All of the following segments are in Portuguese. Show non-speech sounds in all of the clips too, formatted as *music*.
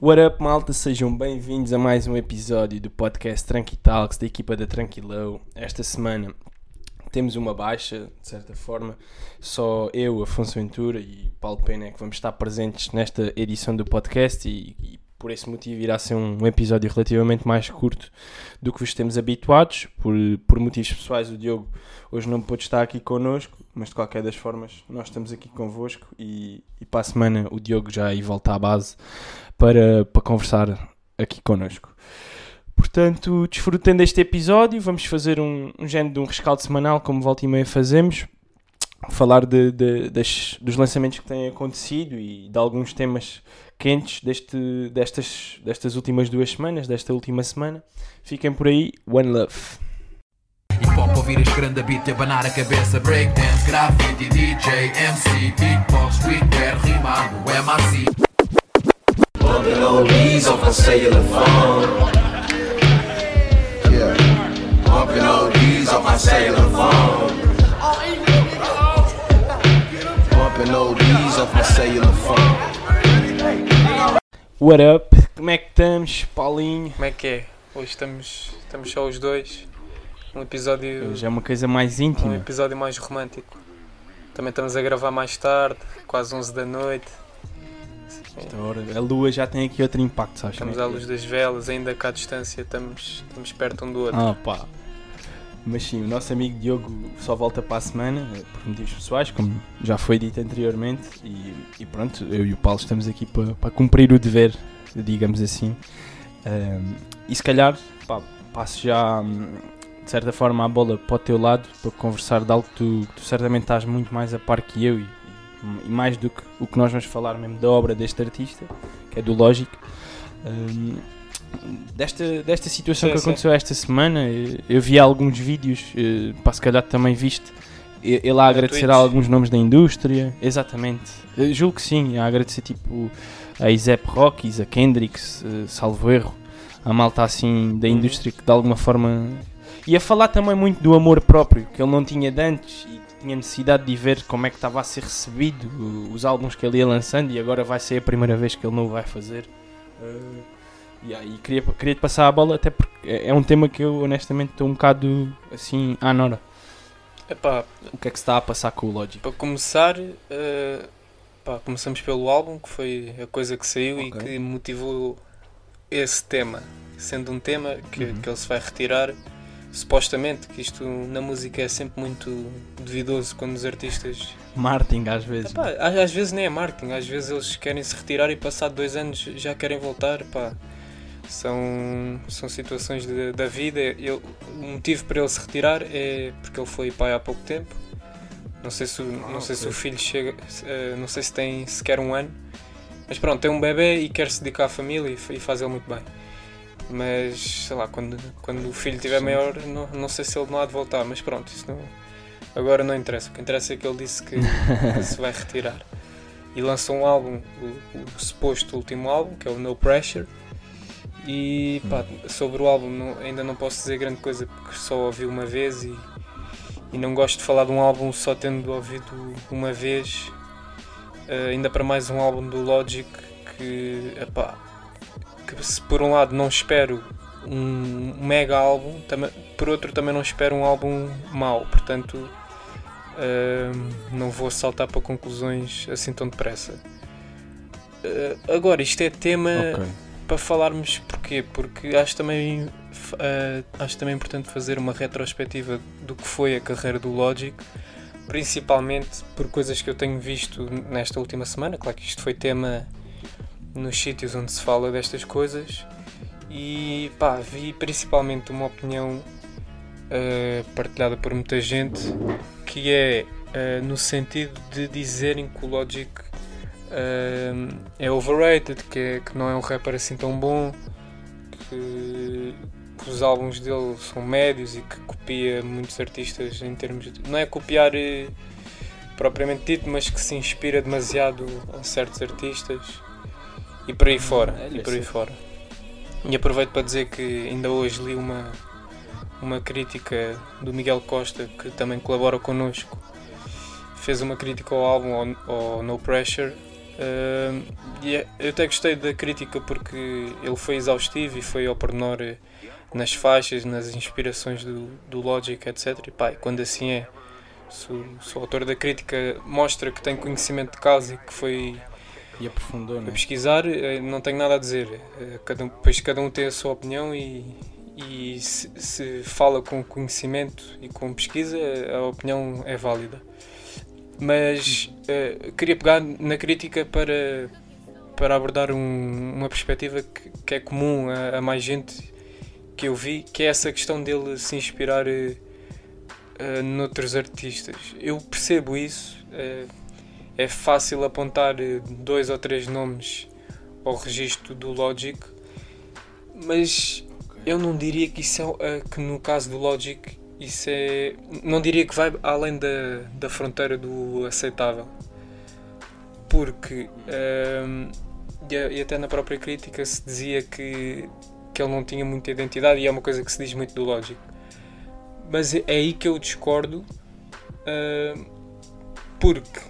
What up, malta? Sejam bem-vindos a mais um episódio do podcast Tranquitalks da equipa da Tranquilão. Esta semana temos uma baixa, de certa forma. Só eu, Afonso Ventura e Paulo Pena é que vamos estar presentes nesta edição do podcast e, e por esse motivo irá ser um episódio relativamente mais curto do que vos temos habituados. Por, por motivos pessoais, o Diogo hoje não pôde estar aqui connosco, mas de qualquer das formas nós estamos aqui convosco e, e para a semana o Diogo já aí volta à base para, para conversar aqui connosco. Portanto, desfrutando deste episódio, vamos fazer um, um género de um rescaldo semanal, como volta e meia fazemos, falar de, de, das, dos lançamentos que têm acontecido e de alguns temas quentes deste, destas, destas últimas duas semanas, desta última semana. Fiquem por aí, One Love. Hip hop ouvir este grande beat e abanar a cabeça Breakdance, graffiti, DJ, MC Beatbox, streetwear, rimado, MRC Bumping oldies off my cellular phone. Yeah. Bumping oldies off my cellular phone. Bumping oldies off my cellular phone. What up? Como é que estamos, Paulinho? Como é que é? Hoje estamos, estamos só os dois. Um episódio, Hoje é uma coisa mais um íntima. episódio mais romântico. Também estamos a gravar mais tarde, quase 11 da noite. Esta hora, a lua já tem aqui outro impacto, sabes? Estamos à luz das velas, ainda cá à distância estamos, estamos perto um do outro. Ah, pá. Mas sim, o nosso amigo Diogo só volta para a semana, eh, por motivos pessoais, como já foi dito anteriormente, e, e pronto, eu e o Paulo estamos aqui para, para cumprir o dever, digamos assim. Ahm, e se calhar, pá, passo já, hum, de certa forma, a bola para o teu lado, para conversar de algo que tu, que tu certamente estás muito mais a par que eu, e, e mais do que o que nós vamos falar mesmo da obra deste artista, que é do Logic. Ahm, desta, desta situação Sim, que sim. aconteceu esta semana, eu vi alguns vídeos, eh, pá, se calhar também viste, ele a agradecer a alguns nomes da indústria, exatamente, Eu julgo que sim, a agradecer tipo a Isep Rockies, a Kendricks, eh, salvo erro, a malta assim da Uhum. indústria que de alguma forma. E a falar também muito do amor próprio, que ele não tinha de antes e que tinha necessidade de ver como é que estava a ser recebido os álbuns que ele ia lançando e agora vai ser a primeira vez que ele não o vai fazer. Eh, yeah, e queria, queria te passar a bola até porque é, é um tema que eu honestamente estou um bocado assim à nora. Epá, O que é que se está a passar com o Logic? para começar, eh, pá, começamos pelo álbum, que foi a coisa que saiu e Ok. que motivou esse tema. Sendo um tema que, Uhum. que ele se vai retirar, supostamente, que isto na música é sempre muito duvidoso quando os artistas Martin às vezes. Epá, às, às vezes nem é marketing, às vezes eles querem se retirar e passado dois anos já querem voltar. Pá. São, são situações de- da vida. Ele- o motivo para ele se retirar é porque ele foi pai há pouco tempo. Não sei se, o- não sei se o filho chega, eh, não sei se tem sequer um ano. Mas pronto, tem um bebê e quer se dedicar à família e, e faz ele muito bem. Mas sei lá, quando, quando o filho estiver Sim. maior, não, não sei se ele não há de voltar. Mas pronto, isso não, agora não interessa. O que interessa é que ele disse que que *laughs* se vai retirar. E lançou um álbum, o, o suposto último álbum, que é o No Pressure. E pá, sobre o álbum não- ainda não posso dizer grande coisa porque só ouvi uma vez e, e não gosto de falar de um álbum só tendo ouvido uma vez. Eh, ainda para mais um álbum do Logic que, epá, que se por um lado não espero um mega álbum, também, por outro também não espero um álbum mau, portanto Ahm, não vou saltar para conclusões assim tão depressa. Ah, agora, isto é tema Ok. Para falarmos porquê? Porque acho também, ah, acho também importante fazer uma retrospectiva do que foi a carreira do Logic, principalmente por coisas que eu tenho visto nesta última semana. Claro que isto foi tema nos sítios onde se fala destas coisas. E pá, vi principalmente uma opinião ah, partilhada por muita gente que é ah, no sentido de dizerem que o Logic é overrated, que, é- que não é um rapper assim tão bom, que, que os álbuns dele são médios e que copia muitos artistas em termos de. Não é copiar eh, propriamente dito, mas que se inspira demasiado em certos artistas e por aí fora. olha, E por aí fora. E aproveito para dizer que ainda hoje li uma, uma crítica do Miguel Costa, que também colabora connosco. Fez uma crítica ao álbum, ao, ao No Pressure, Uh, é- eu até gostei da crítica porque ele foi exaustivo e foi ao pormenor eh, nas faixas, nas inspirações do, do Logic, etc. E pá, quando assim é, se o, se o autor da crítica mostra que tem conhecimento de causa e que foi E aprofundou, a né? pesquisar, eh, não tenho nada a dizer. Eh, Cada, um- depois cada um tem a sua opinião e, e se, se fala com conhecimento e com pesquisa, a opinião é válida. Mas eh, queria pegar na crítica para, para abordar um- uma perspectiva que, que é comum a, a mais gente que eu vi, que é essa questão dele se inspirar eh, noutros artistas. Eu percebo isso. é fácil apontar dois ou três nomes ao registro do Logic, mas eu não diria que isso é, que no caso do Logic isso é não diria que vai além da, da fronteira do aceitável porque ehm, e, até na própria crítica se dizia que, que ele não tinha muita identidade e é uma coisa que se diz muito do Logic mas é aí que eu discordo ehm, porque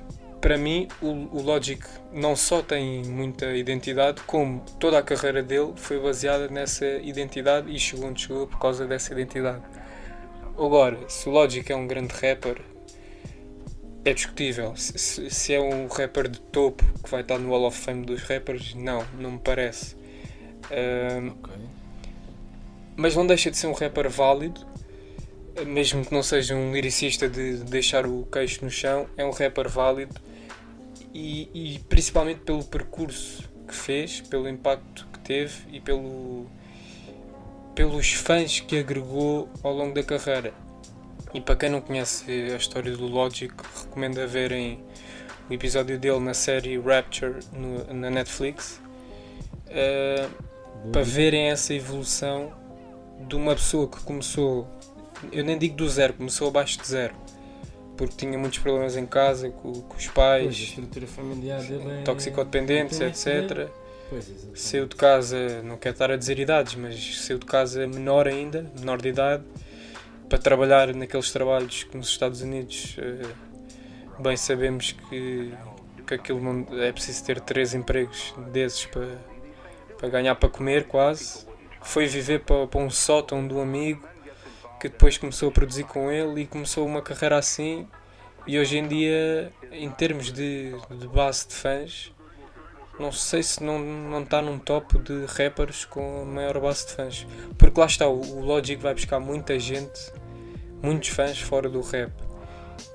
para mim o, o Logic não só tem muita identidade, como toda a carreira dele foi baseada nessa identidade e chegou onde chegou por causa dessa identidade. Agora, se o Logic é um grande rapper, é discutível. Se, se- se é um rapper de topo que vai estar no Hall of Fame dos rappers, não, não me parece. Ahm, Ok. mas não deixa de ser um rapper válido, mesmo que não seja um lyricista de deixar o queixo no chão, é um rapper válido e, e principalmente pelo percurso que fez, pelo impacto que teve e pelo, pelos fãs que agregou ao longo da carreira. E para quem não conhece a história do Logic, recomendo a verem o episódio dele na série Rapture no- na Netflix. Uh, para verem essa evolução de uma pessoa que começou, eu nem digo do zero, começou abaixo de zero, porque tinha muitos problemas em casa com, com os Pois, a pais, estrutura familiar dele é... toxicodependentes, Dependente, né? etc. Pois. Saiu de casa, não quero estar a dizer idades, mas saiu de casa menor ainda, menor de idade, para trabalhar naqueles trabalhos que nos Estados Unidos eh, bem sabemos que, que aquilo é preciso ter três empregos desses para, para ganhar para comer quase. Foi viver para, para um sótão do amigo que depois começou a produzir com ele e começou uma carreira assim e hoje em dia em termos de, de base de fãs não sei se não, não está num top de rappers com a maior base de fãs. Porque lá está, o, o Logic vai buscar muita gente, muitos fãs fora do rap.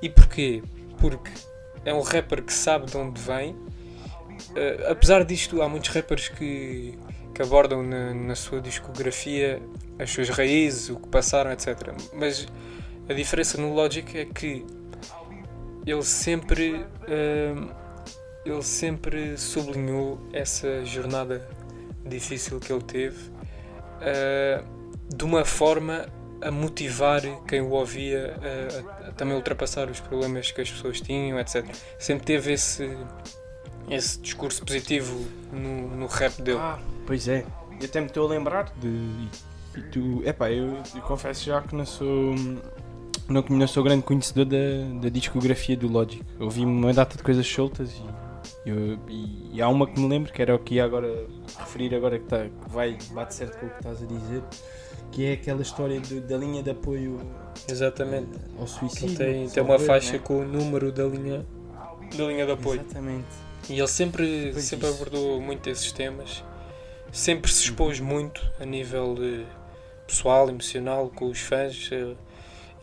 E porquê? Porque é um rapper que sabe de onde vem. Eh, apesar disto, há muitos rappers que, que abordam na, na sua discografia as suas raízes, o que passaram, etc. Mas a diferença no Logic é que ele sempre. eh, ele sempre sublinhou essa jornada difícil que ele teve eh, de uma forma a motivar quem o ouvia a, a- a também ultrapassar os problemas que as pessoas tinham, etc. Sempre teve esse, esse discurso positivo no, no rap dele. Ah, pois é. Eu até me estou a lembrar de. E tu. Epá, eu, eu confesso já que não sou. Não, não sou grande conhecedor da, da discografia do Logic. Ouvi uma data de coisas soltas e, eu- e, e há uma que me lembro, que era o que ia agora referir agora que, tá, que vai, bate certo com o que estás a dizer, que é aquela história do- da linha de apoio Exatamente. ao suicídio. Tem, tem uma faixa né? com o número da linha, da linha de apoio. Exatamente. E ele sempre, Pois sempre isso. abordou muito esses temas, sempre se expôs muito a nível pessoal, emocional, com os fãs. eh,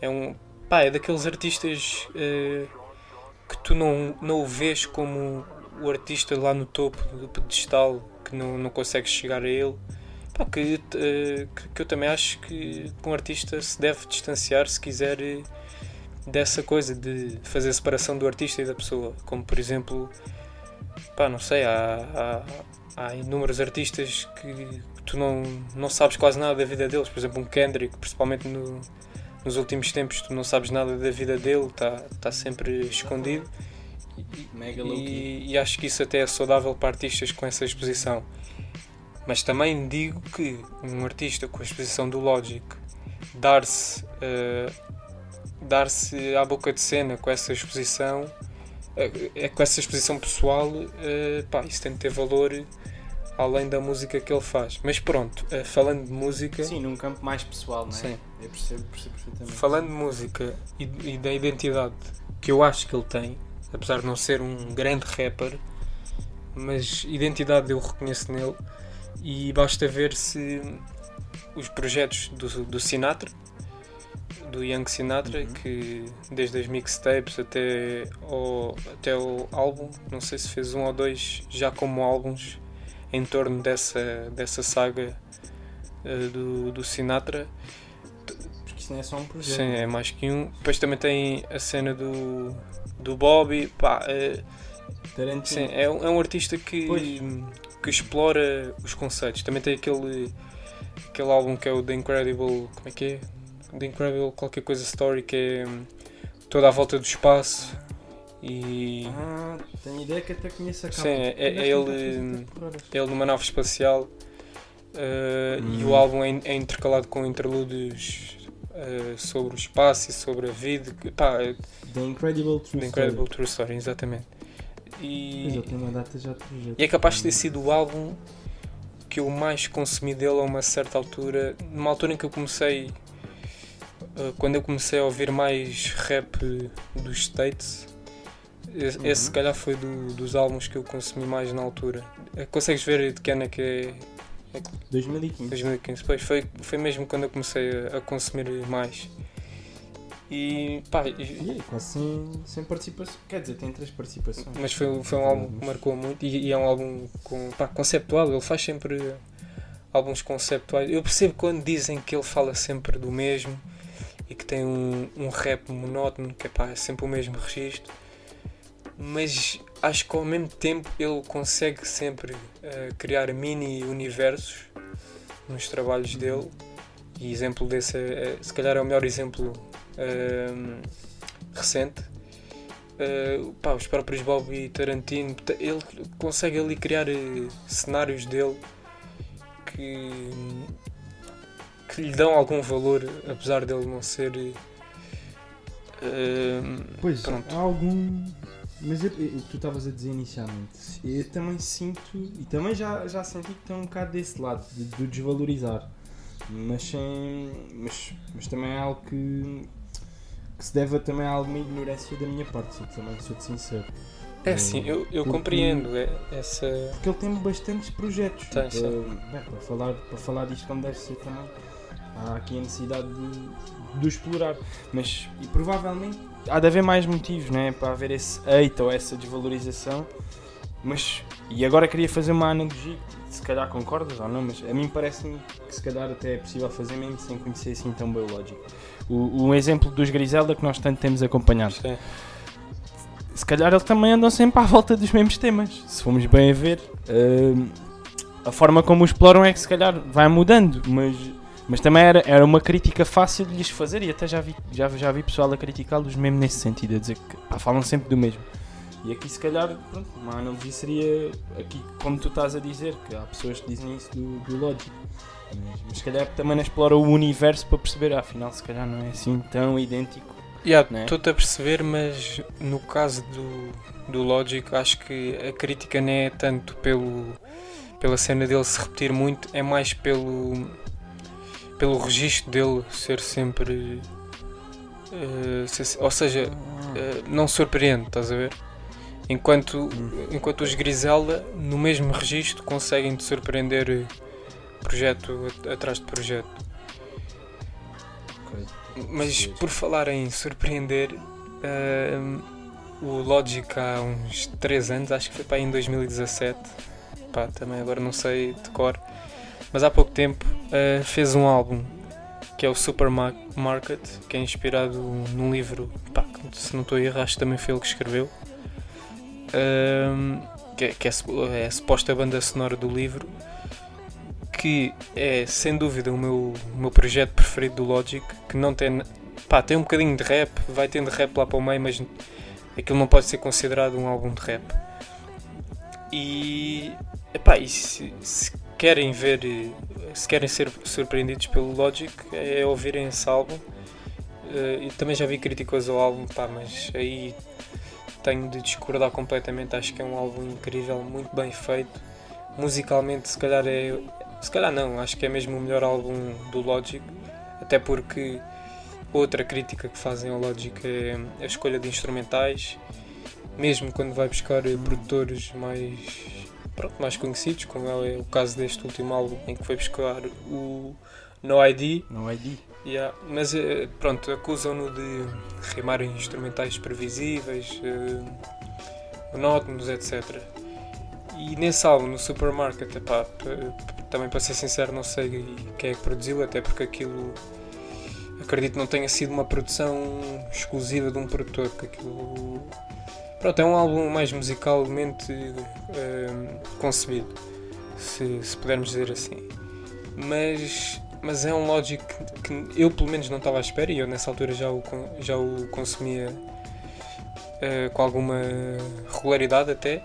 É um pá, é daqueles artistas eh, que tu não, não o vês como o artista lá no topo do pedestal que não, não consegues chegar a ele. Pá, que, eh, que, eu também acho que um artista se deve distanciar se quiser eh, dessa coisa de fazer separação do artista e da pessoa, como por exemplo pá, não sei, há, há, há inúmeros artistas que tu não, não sabes quase nada da vida deles. Por exemplo, um Kendrick, principalmente no- nos últimos tempos, tu não sabes nada da vida dele, está tá sempre escondido. Mega low key. E, e acho que isso até é saudável para artistas com essa exposição. Mas também digo que um artista com a exposição do Logic dar-se eh, dar-se à boca de cena com essa exposição é, é com essa exposição pessoal, eh, pá, isso tem de ter valor além da música que ele faz. Mas pronto, eh, falando de música, Sim, num campo mais pessoal, não é? Sim. Eu percebo, percebo perfeitamente. falando de música e, e da identidade que eu acho que ele tem, apesar de não ser um grande rapper, mas identidade eu reconheço nele e basta ver se os projetos do, do Sinatra, do Young Sinatra, Uhum. que desde as mixtapes até ao, até o álbum, não sei se fez um ou dois já como álbuns em torno dessa, dessa saga eh, do, do Sinatra. Porque isso não é só um projeto. Sim, é mais que um. Depois também tem a cena do, do Bobby. Pá, é, Tarantino. sim, é, um, é um artista que, Pois. que explora os conceitos. Também tem aquele, aquele álbum que é o The Incredible. Como é que é? The Incredible qualquer coisa Story, que é hum, toda à volta do espaço. E Ah, tenho ideia que até conheço a capa. Sim, é- é ele, hum, horas. ele numa nave espacial. uh, E Hum. o álbum é, é intercalado com interlúdios uh, sobre o espaço e sobre a vida. que- Pá, é The Incredible True The Incredible True Story, exatamente. E, e é capaz de ter sido o álbum que eu mais consumi dele a uma certa altura, numa altura em que eu comecei, uh, quando eu comecei a ouvir mais rap dos States, esse, Uhum. se calhar foi do- dos álbuns que eu consumi mais na altura. Consegues ver de que ano é que é 2015. 2015? Pois, foi, foi mesmo quando eu comecei a, a consumir mais. E pá, e- E é quase sem, sem participação. Quer dizer, tem três participações. Mas foi, foi um álbum que marcou muito e, e é um álbum com, pá, conceptual. Ele faz sempre álbuns conceptuais. Eu percebo quando dizem que ele fala sempre do mesmo e que tem um, um rap monótono, que é, pá, é sempre o mesmo registro. Mas acho que ao mesmo tempo ele consegue sempre eh, criar mini universos nos trabalhos dele. E exemplo desse é, é- se calhar é o melhor exemplo ehm, recente. Uh, pá, os próprios Bob e Tarantino, ta- ele consegue ali criar eh, cenários dele que, que lhe dão algum valor, apesar dele não ser. eh, Pois, Pronto. há algum. Mas eu- eu- o que tu estavas a dizer inicialmente, eu também sinto, e também já, já senti que estão um bocado desse lado, de, de desvalorizar. Mas, sem, mas, mas também é algo que, que se deve também a alguma ignorância da minha parte, sou também sou-te sincero. é assim, eu, eu Porque- compreendo é- essa. Porque ele tem bastantes projetos. Tem, sim. para, bem, para, falar, para falar disto como deve ser também, há aqui a necessidade de, de explorar. Mas, e provavelmente, há de haver mais motivos, né? Para haver esse hate ou essa desvalorização. Mas, e agora queria fazer uma analogia, se calhar concordas ou não, mas a mim parece-me que se calhar até é possível fazer mesmo sem conhecer assim tão bem o. O, exemplo dos Griselda que nós tanto temos acompanhado Sim. se calhar eles também andam sempre à volta dos mesmos temas. Se formos bem a ver, hum, a forma como o exploram é que se calhar vai mudando, mas, mas também era, era uma crítica fácil de lhes fazer e até já vi, já, já vi pessoal a criticá-los mesmo nesse sentido, a dizer que pá, falam sempre do mesmo. E aqui se calhar, pronto, uma analogia seria aqui como tu estás a dizer, que há pessoas que dizem isso do, do Logic. Mas, mas se calhar também não explora o universo para perceber, ah, afinal se calhar não é assim tão idêntico. Yeah, Né? Estou-te a perceber, mas no caso do, do Logic, acho que a crítica não é tanto pelo, pela cena dele se repetir muito, é mais pelo, pelo registro dele ser sempre. ser- ou seja, eh, não surpreende, estás a ver? Enquanto, enquanto os Griselda, no mesmo registro, conseguem te surpreender eh, projeto at- atrás de projeto. Mas por falar em surpreender, ahm, o Logic há uns 3 anos, acho que foi para aí em 2017, pá, também agora não sei de cor, mas há pouco tempo ah, fez um álbum que é o Supermarket, que é inspirado num livro, pá, se não estou a errar, também foi ele que escreveu, ahm, que, é, que é é a suposta banda sonora do livro. Que é sem dúvida o meu, o meu projeto preferido do Logic, que não tem pá, tem um bocadinho de rap, vai tendo rap lá para o meio, mas aquilo não pode ser considerado um álbum de rap. E, epá, e se, se querem ver, eh, se querem ser surpreendidos pelo Logic, é ouvirem esse álbum. Eh, e também já vi críticas ao álbum, pá, mas aí tenho de discordar completamente. Acho que é um álbum incrível, muito bem feito. Musicalmente, se calhar é. Se calhar não, acho que é mesmo o melhor álbum do Logic. Até porque outra crítica que fazem ao Logic é a escolha de instrumentais. Mesmo quando vai buscar produtores mais, pronto, mais conhecidos, como é o caso deste último álbum, em que foi buscar o No ID. No ID. Yeah, mas eh, pronto, acusam-no de rimar em instrumentais previsíveis, eh, monótonos, etc. E nesse álbum, no Supermarket, epá, também para ser sincero, não sei quem é que produziu, até porque aquilo acredito que não tenha sido uma produção exclusiva de um produtor, que aquilo pronto, é um álbum mais musicalmente eh, concebido, se, se pudermos dizer assim. Mas mas é um Logic que eu pelo menos não estava à espera e eu nessa altura já o, já o consumia eh, com alguma regularidade até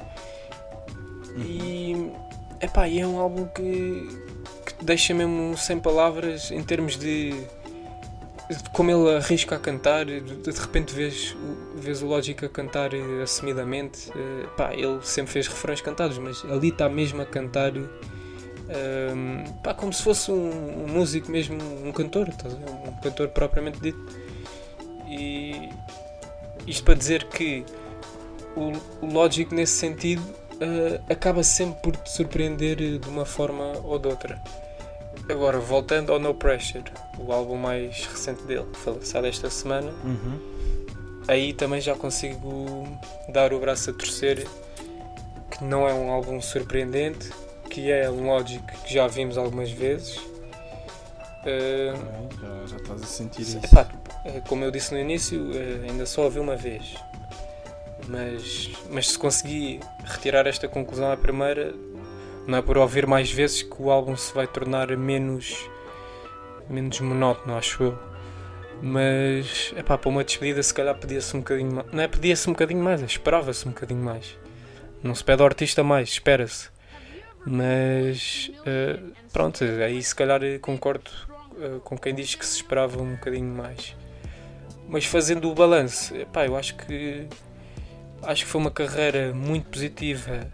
e epá, e é um álbum que, que deixa mesmo sem palavras em termos de como ele arrisca a cantar de, repente vês, vês o Logic a cantar eh, assumidamente eh, pá, ele sempre fez refrões cantados mas ali está mesmo a cantar Ahm, pá, como se fosse um, um músico mesmo, um cantor, um cantor propriamente dito. E isto para dizer que o, o Logic nesse sentido ah, acaba sempre por te surpreender de uma forma ou de outra. Agora, voltando ao No Pressure, o álbum mais recente dele, que foi lançado esta semana, Uhum. aí também já consigo dar o braço a torcer que não é um álbum surpreendente, que é um Logic que já vimos algumas vezes. Uh, Já, já estás a sentir isso. epá, eh, como eu disse no início, eh, ainda só ouvi uma vez. Mas, mas se consegui retirar esta conclusão à primeira, não é por ouvir mais vezes que o álbum se vai tornar menos, menos monótono, acho eu. Mas, epá, para uma despedida se calhar pedia-se um bocadinho mais. Não é pedia-se um bocadinho mais, é esperava-se um bocadinho mais. Não se pede ao artista mais, espera-se. Mas, eh, pronto, aí se calhar concordo eh, com quem diz que se esperava um bocadinho mais. Mas fazendo o balanço, epá, eu acho que acho que foi uma carreira muito positiva.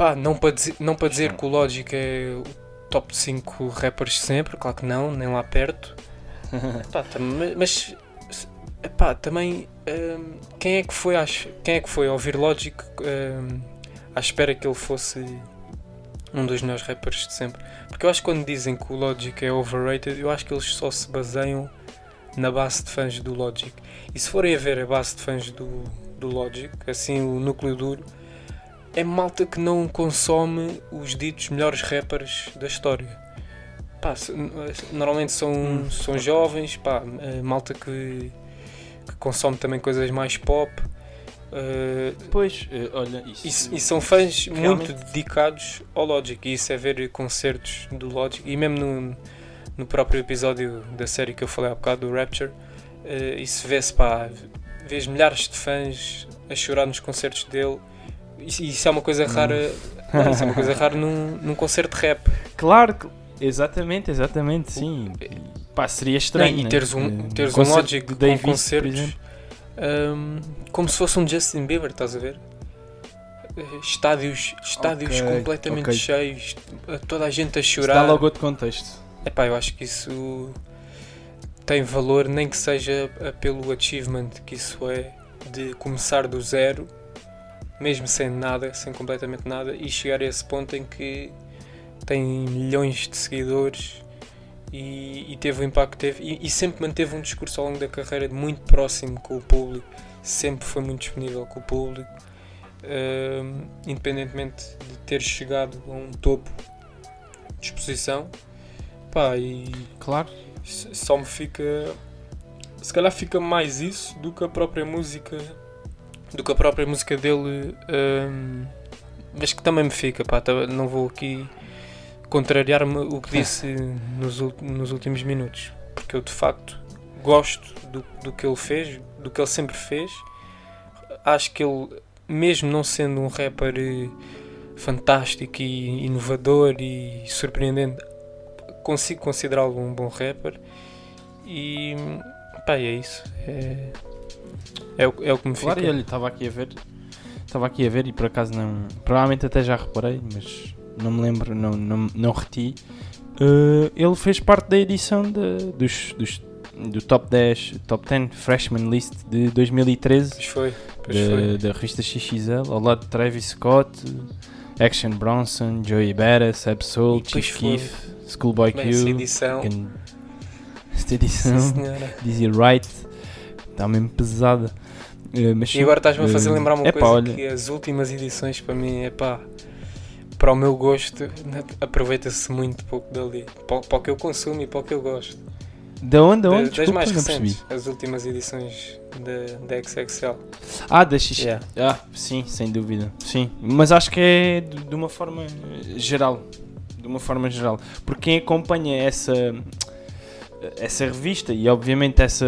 Pá, não para dizer, não para dizer que o Logic é o top 5 rappers de sempre, claro que não, nem lá perto. *laughs* Pá, mas epá, também hum, quem é que foi às- quem é que foi a ouvir Logic hum, à espera que ele fosse um dos melhores rappers de sempre? Porque eu acho que quando dizem que o Logic é overrated, eu acho que eles só se baseiam na base de fãs do Logic. E se forem a ver a base de fãs do, do Logic, assim o núcleo duro, é malta que não consome os ditos melhores rappers da história. Pá, normalmente são, são jovens, pá, eh, malta que, que consome também coisas mais pop. eh, Pois, eh, olha, isso. e, e são fãs Realmente. muito dedicados ao Logic. E isso é ver concertos do Logic. E mesmo no, no próprio episódio da série que eu falei há bocado, do Rapture, eh, isso vê-se, pá, vês milhares de fãs a chorar nos concertos dele. Isso, isso é uma coisa rara. não, isso é uma coisa rara num, num concerto de rap. Claro, que- exatamente, exatamente, sim. Pá, seria estranho. e né? teres um, teres um concerto Logic de com Davis, por concertos hum, como se fosse um Justin Bieber, estás a ver? Estádios, estádios Ok, completamente ok. cheios, toda a gente a Isso dá chorar. logo outro contexto. Epá, eu acho que isso tem valor, nem que seja pelo achievement que isso é, de começar do zero, mesmo sem nada, sem completamente nada, e chegar a esse ponto em que tem milhões de seguidores e, e teve o impacto que teve, e, e sempre manteve um discurso ao longo da carreira muito próximo com o público, sempre foi muito disponível com o público, Ahm, independentemente de ter chegado a um topo de exposição. Pá, e Claro. só me fica. Se calhar fica mais isso do que a própria música. Do que a própria música dele. ahm, mas que também me fica, pá. tá- Não vou aqui contrariar-me o que disse nos, nos últimos minutos. Porque eu de facto gosto do, do que ele fez, do que ele sempre fez. Acho que ele, mesmo não sendo um rapper eh, fantástico e inovador e surpreendente, consigo considerá-lo um bom rapper e pá, é isso. É, É o, é o que me Claro, fica. olha, estava aqui a ver. Estava aqui a ver e por acaso não. Provavelmente até já reparei, mas não me lembro, não, não, não reti. Uh, ele fez parte da edição de- dos, dos- do Top 10, Top 10 Freshman List de 2013 Pois foi, pois da, foi. da revista XXL, ao lado de Travis Scott, Action Bronson, Joey Badass, Absol, Chief Keef, Schoolboy Q. edição. Gan- Esta edição. Dizzy Wright, está mesmo pesada. Uh, mas E agora estás-me a fazer uh, lembrar uma epá, coisa olha, que as últimas edições para mim é pá, para o meu gosto, aproveita-se muito pouco dali. Para, para o que eu consumo e para o que eu gosto. Da onde? Da- onde? das Desculpa, mais recentes, as últimas edições da, XXL. Ah, da X. Yeah. Ah, sim, sem dúvida. Sim, mas acho que é de, de uma forma eh, geral. De uma forma geral. Porque quem acompanha essa essa revista e obviamente essa,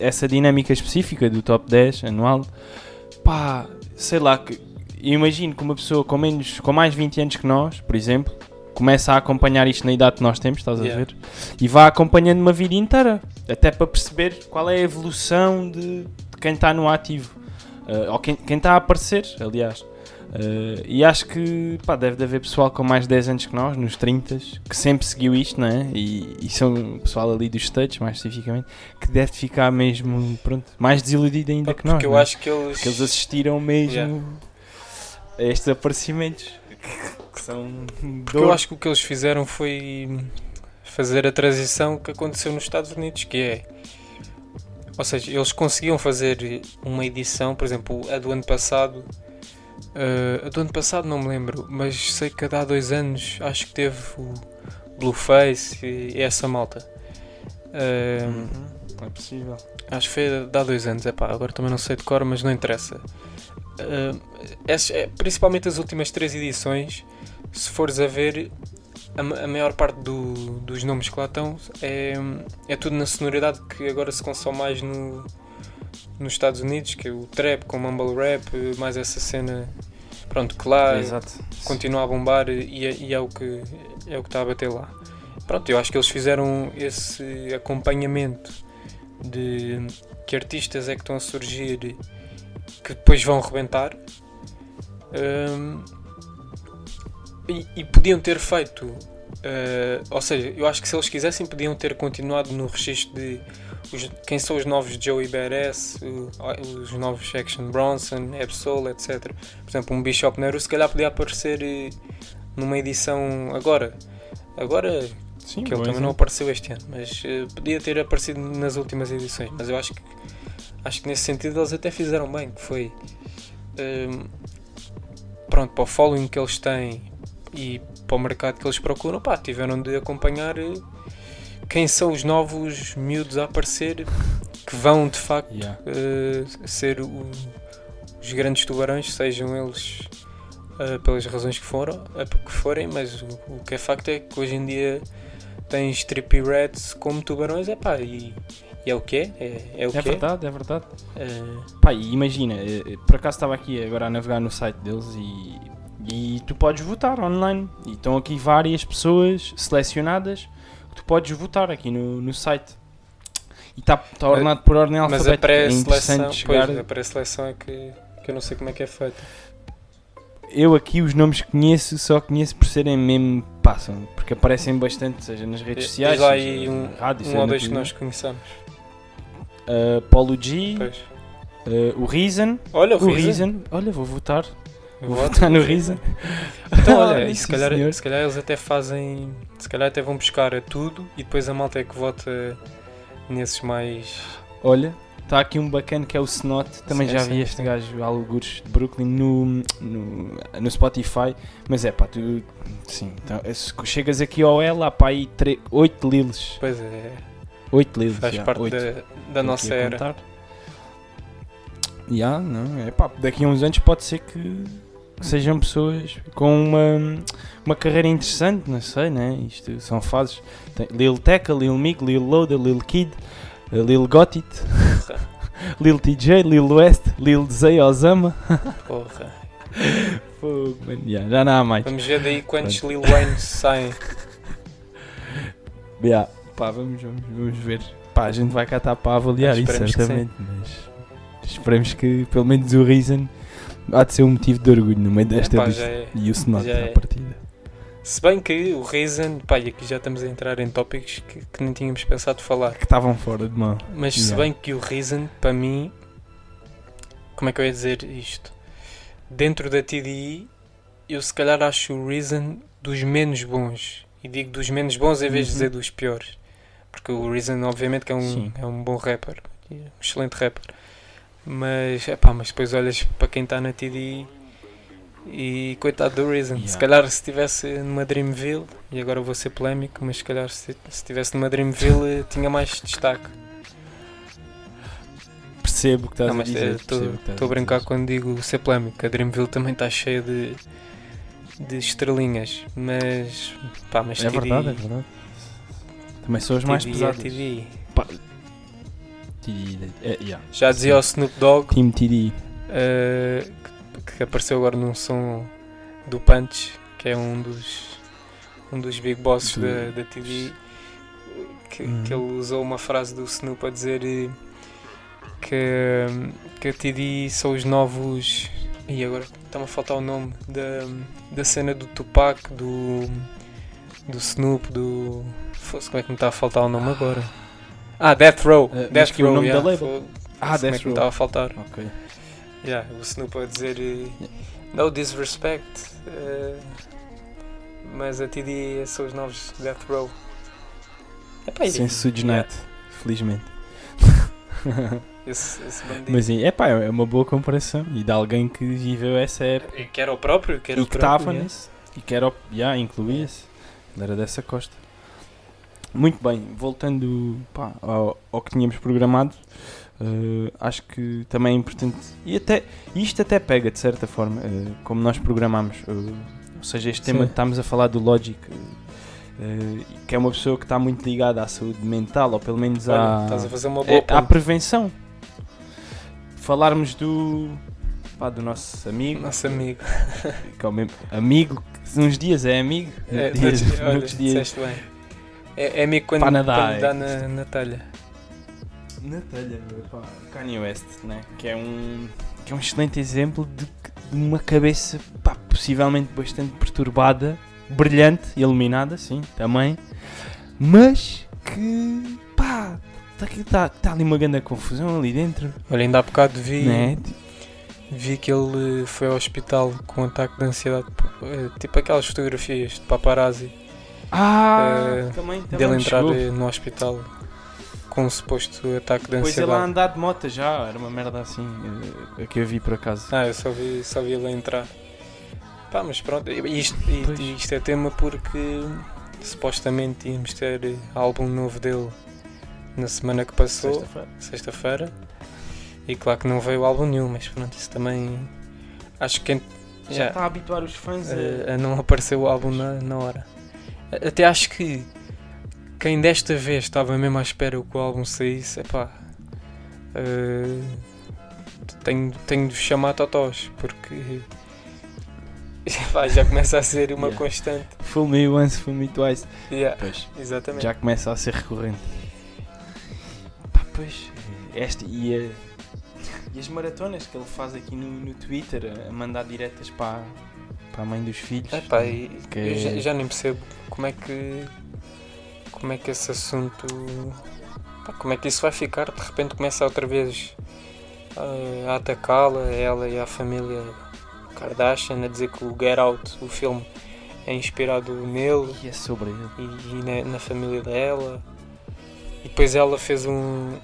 essa dinâmica específica do top 10 anual, pá, sei lá, que, imagino que uma pessoa com menos, com mais 20 anos que nós, por exemplo, começa a acompanhar isto na idade que nós temos, estás Yeah. a ver? E vá acompanhando uma vida inteira, até para perceber qual é a evolução de, de quem está no ativo, Uh, ou quem quem está a aparecer, aliás. Uh, e acho que pá, deve de haver pessoal com mais de 10 anos que nós, nos 30, que sempre seguiu isto, não é? E, e são pessoal ali dos States, mais especificamente, que deve ficar mesmo, pronto, mais desiludido ainda que nós. Porque eu é? acho que eles. Porque eles assistiram mesmo Yeah. a estes aparecimentos que são. Porque eu acho que o que eles fizeram foi fazer a transição que aconteceu nos Estados Unidos, que é. Ou seja, eles conseguiam fazer uma edição, por exemplo, a do ano passado. A do ano passado não me lembro, mas sei que há dois anos acho que teve o Blueface e, essa malta. Eh, É possível. Acho que foi de há dois anos, é pá, agora também não sei de cor, mas não interessa. Ah, essas- é, principalmente as últimas três edições, se fores a ver, a, a maior parte do- dos nomes que lá estão é, é tudo na sonoridade que agora se consome mais no, nos Estados Unidos, que é o trap com mumble rap, mais essa cena, pronto, que lá Exato. continua a bombar e é, e é o que é o que está a bater lá. Pronto, eu acho que eles fizeram esse acompanhamento de que artistas é que estão a surgir que depois vão rebentar. Hum, e, e podiam ter feito, eh, ou seja, eu acho que se eles quisessem podiam ter continuado no registro de os- quem são os novos Joey Badass, os novos Action Bronson, Absol, etc. Por exemplo, um Bishop Nero se calhar podia aparecer eh, numa edição agora. Agora Sim, que ele também não exemplo. apareceu este ano, mas eh, podia ter aparecido nas últimas edições. Mas eu acho que acho que nesse sentido eles até fizeram bem, que foi ehm, pronto, para o following que eles têm e para o mercado que eles procuram, pá, tiveram de acompanhar eh, quem são os novos miúdos a aparecer que vão de facto Yeah. eh, ser o- os grandes tubarões, sejam eles eh, pelas razões que foram, eh, que forem, mas o, o que é facto é que hoje em dia tens trippy reds como tubarões, é pá, e, e é o que é, é, é o É que é. verdade, é verdade. Pá, imagina, por acaso estava aqui agora a navegar no site deles e, e tu podes votar online. E estão aqui várias pessoas selecionadas tu podes votar aqui no, no site. E está tá ordenado por ordem mas a alfabética. É pré-seleção, chegar. pois, a pré-seleção é que, que eu não sei como é que é feita. Eu aqui os nomes que conheço só conheço por serem mesmo passam, porque aparecem bastante, seja nas redes Diz sociais, lá aí um, rádio, um ou dois que nós conheçamos. Uh, Paulo G, uh, o Reason, Olha, o o Reason. Reason, olha, vou votar, vou *laughs* Voto. votar no Reason. Então, olha, *laughs* e se sim, calhar, senhor. se calhar eles até fazem. Se calhar até vão buscar a tudo e depois a malta é que vota nesses mais. Olha, está aqui um bacana que é o Snot. Também Sim, já sim, vi este gajo, algures de Brooklyn, no, no, no Spotify. Mas é pá, tu. Sim, então, é, se chegas aqui ao L, há pá aí 8 liles. Pois é, 8 liles. faz já, parte oito. da, da nossa era. Já, não, é pá, daqui a uns anos pode ser que sejam pessoas com uma, uma carreira interessante, não sei, né? Isto são fases. Tem Lil Tecca, Lil Mick, Lil Loader, Lil Kid, eh, Lil Gotit, *laughs* Lil TJ, Lil West, Lil Zay Osama. Porra. Mano, já, já não há mais. Vamos ver daí quantos Lil Wayne saem. *laughs* Já, pá, vamos, vamos, vamos ver. Pá, a gente vai cá estar para avaliar isso, certamente. Mas, esperemos que pelo menos o Reason há de ser um motivo de orgulho no meio desta Epá, lista. é. E o Snot já à é. partida. Se bem que o Reason, pá, e aqui já estamos a entrar em tópicos que, que nem tínhamos pensado falar. Que estavam fora de mão. Mas se Yeah. bem que o Reason, para mim, como é que eu ia dizer isto? Dentro da TDI, eu se calhar acho o Reason dos menos bons. E digo dos menos bons em vez de Uhum. dizer dos piores. Porque o Reason, obviamente, que é um, Sim. é um bom rapper. Um excelente rapper. Mas, epá, mas depois olhas para quem está na TDI e coitado do Reason. Se Yeah. calhar se estivesse numa Dreamville, e agora vou ser polémico, mas se calhar se se estivesse numa Dreamville tinha mais destaque. Percebo que estás Não, a dizer. estás estou a brincar dizer. quando digo ser polémico. A Dreamville também está cheia de, de estrelinhas, mas pá, mas É TDI, verdade, é verdade. Também são as mais é pesadas. TDI. É, yeah. Já dizia o Snoop Dogg Team TDI. eh, que, que apareceu agora num som do Punch, que é um dos um dos big bosses Do- da, da TDI, que, Uhum. que ele usou uma frase do Snoop a dizer eh, que, que a TDI são os novos. E agora está-me a faltar o nome da, da cena do Tupac, do, do Snoop, do. Fosse, como é que me está a faltar o nome agora? Ah, Death Row! Mas Death é o Row, nome da yeah, label? foi- Ah, como é Death que me Row. estava a faltar? Ok. Yeah, o Snoop a dizer eh, no disrespect, eh, mas a TD são os novos Death Row. Epá, Sem felizmente. yeah, *laughs* esse, esse bandido. Mas é pá, é uma boa comparação. E de alguém que viveu essa época E que era o próprio, que era e o que estava yeah. nesse. E que era, o- yeah, incluía-se. Ele Era dessa costa. Muito bem, voltando pá, ao, ao que tínhamos programado, eh, acho que também é importante. E até isto até pega de certa forma, eh, como nós programámos. eh, ou seja, este tema Sim. que estamos a falar do Logic, que é uma pessoa que está muito ligada à saúde mental, ou pelo menos Olha, à, estás a fazer uma boa é, à ponte. prevenção. Falarmos do, pá, do nosso amigo, Nosso amigo. que é o mesmo amigo, uns dias é amigo, É, dias, olha, noutros dias. É, é amigo quando, quando dá na, na talha. Na telha, pá, Kanye West, né? que, é um, que é um excelente exemplo de, de uma cabeça pá, possivelmente bastante perturbada, brilhante, iluminada, sim, também, mas que pá, está tá, tá ali uma grande confusão ali dentro, Olha, ainda há bocado vi, né? vi que ele foi ao hospital com um ataque de ansiedade. eh, Tipo aquelas fotografias de paparazzi Ah, Eh, também, também dele entrar chegou. no hospital com um suposto ataque de Pois ele a ansiedade. andar de moto já, era uma merda assim, eh, que eu vi por acaso. Ah, eu só vi, só vi ele entrar. Pá, mas pronto, isto, Pois. isto é tema porque supostamente íamos ter álbum novo dele na semana que passou, Sexta-feira. sexta-feira. E claro que não veio álbum nenhum, mas pronto, isso também. Acho que quem- Já já, está a habituar os fãs a... a não apareceu o álbum na, na hora. Até acho que quem desta vez estava mesmo à espera que o álbum saísse, é pá. tenho, tenho de chamar Totós, porque pá, já começa a ser uma Yeah. constante. Fool me once, fool me twice. Yeah, Pois. exatamente. já começa a ser recorrente. Pá, pois, este, e, a- e as maratonas que ele faz aqui no, no Twitter, a mandar diretas para, para a mãe dos filhos. É pá, Que eu já, é- já nem percebo como é que como é que esse assunto pá, como é que isso vai ficar de repente começa outra vez ah, a atacá-la ela e a família Kardashian a dizer que o Get Out o filme é inspirado nele E é sobre ele. e, e na, na família dela e depois ela fez um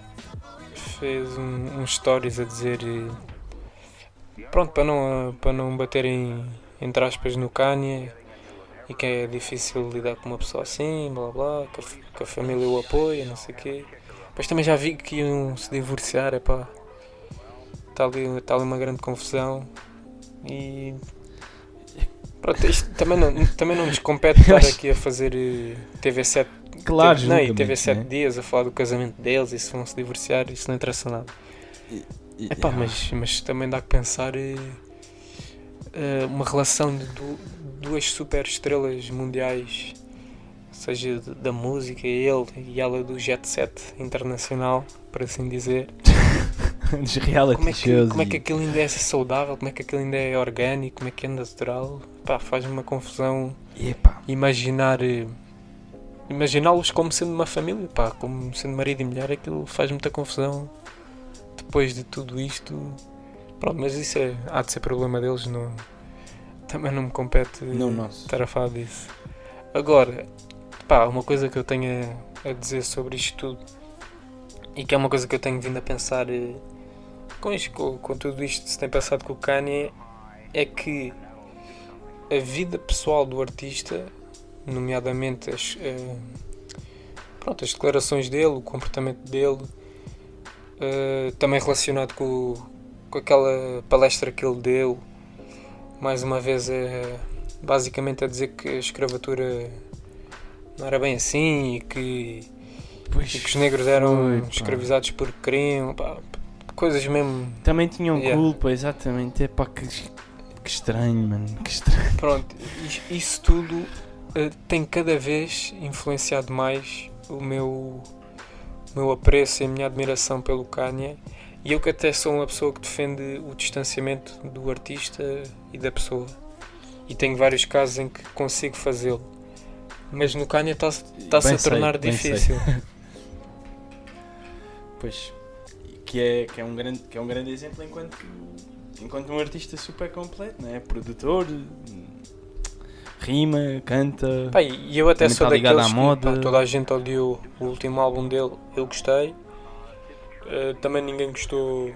fez um, um stories a dizer eh, pronto para não para não baterem entre aspas no Kanye e que é difícil lidar com uma pessoa assim blá blá que a, que a família o apoia não sei o quê depois também já vi que iam se divorciar é pá está ali, tá ali uma grande confusão e pronto, isto também não, também não nos compete estar *laughs* aqui a fazer eh, TV7 Claro, Teve- não, e teve sete né? dias a falar do casamento deles e se vão se divorciar, isso não interessa nada. E- Epá, ah, mas, mas também dá que pensar eh, eh, uma relação de du- duas super estrelas mundiais, seja de- da música, ele e ela do jet set internacional, por assim dizer. *laughs* dos reality como é, que, shows. como é que aquilo ainda é saudável, como é que aquilo ainda é orgânico, como é que é natural. Pá, faz-me uma confusão e, epá, imaginar. eh, Imaginá-los como sendo uma família, pá, como sendo marido e mulher, aquilo faz muita confusão. Depois de tudo isto. Pronto, mas isso é, há de ser problema deles, não, também não me compete Não nosso. estar a falar disso. Agora, pá, uma coisa que eu tenho a, a dizer sobre isto tudo e que é uma coisa que eu tenho vindo a pensar eh, com, isto, com, com tudo isto que se tem passado com o Kanye é que a vida pessoal do artista, nomeadamente as, eh, pronto, as declarações dele, o comportamento dele, eh, também relacionado com, com aquela palestra que ele deu, mais uma vez é basicamente a dizer que a escravatura não era bem assim e que, Pois e que os negros eram foi, pá. escravizados porque queriam, pá, coisas mesmo. Também tinham Yeah. culpa, exatamente. Epá, que, que estranho, mano. Que estranho. Pronto, is- isso tudo eh, tem cada vez influenciado mais o meu, o meu apreço e a minha admiração pelo Kanye. E eu que até sou uma pessoa que defende o distanciamento do artista e da pessoa. E tenho vários casos em que consigo fazê-lo. Mas no Kanye está-se Bem a tornar sei. difícil. *laughs* Pois. Que é, que é, um, grande, que é um grande exemplo enquanto, enquanto um artista super completo, não é? Produtor, rima, canta. Pá, e eu até sou tá daqueles à que moda. pá, toda a gente odiou o último álbum dele, eu gostei. Eh, também ninguém gostou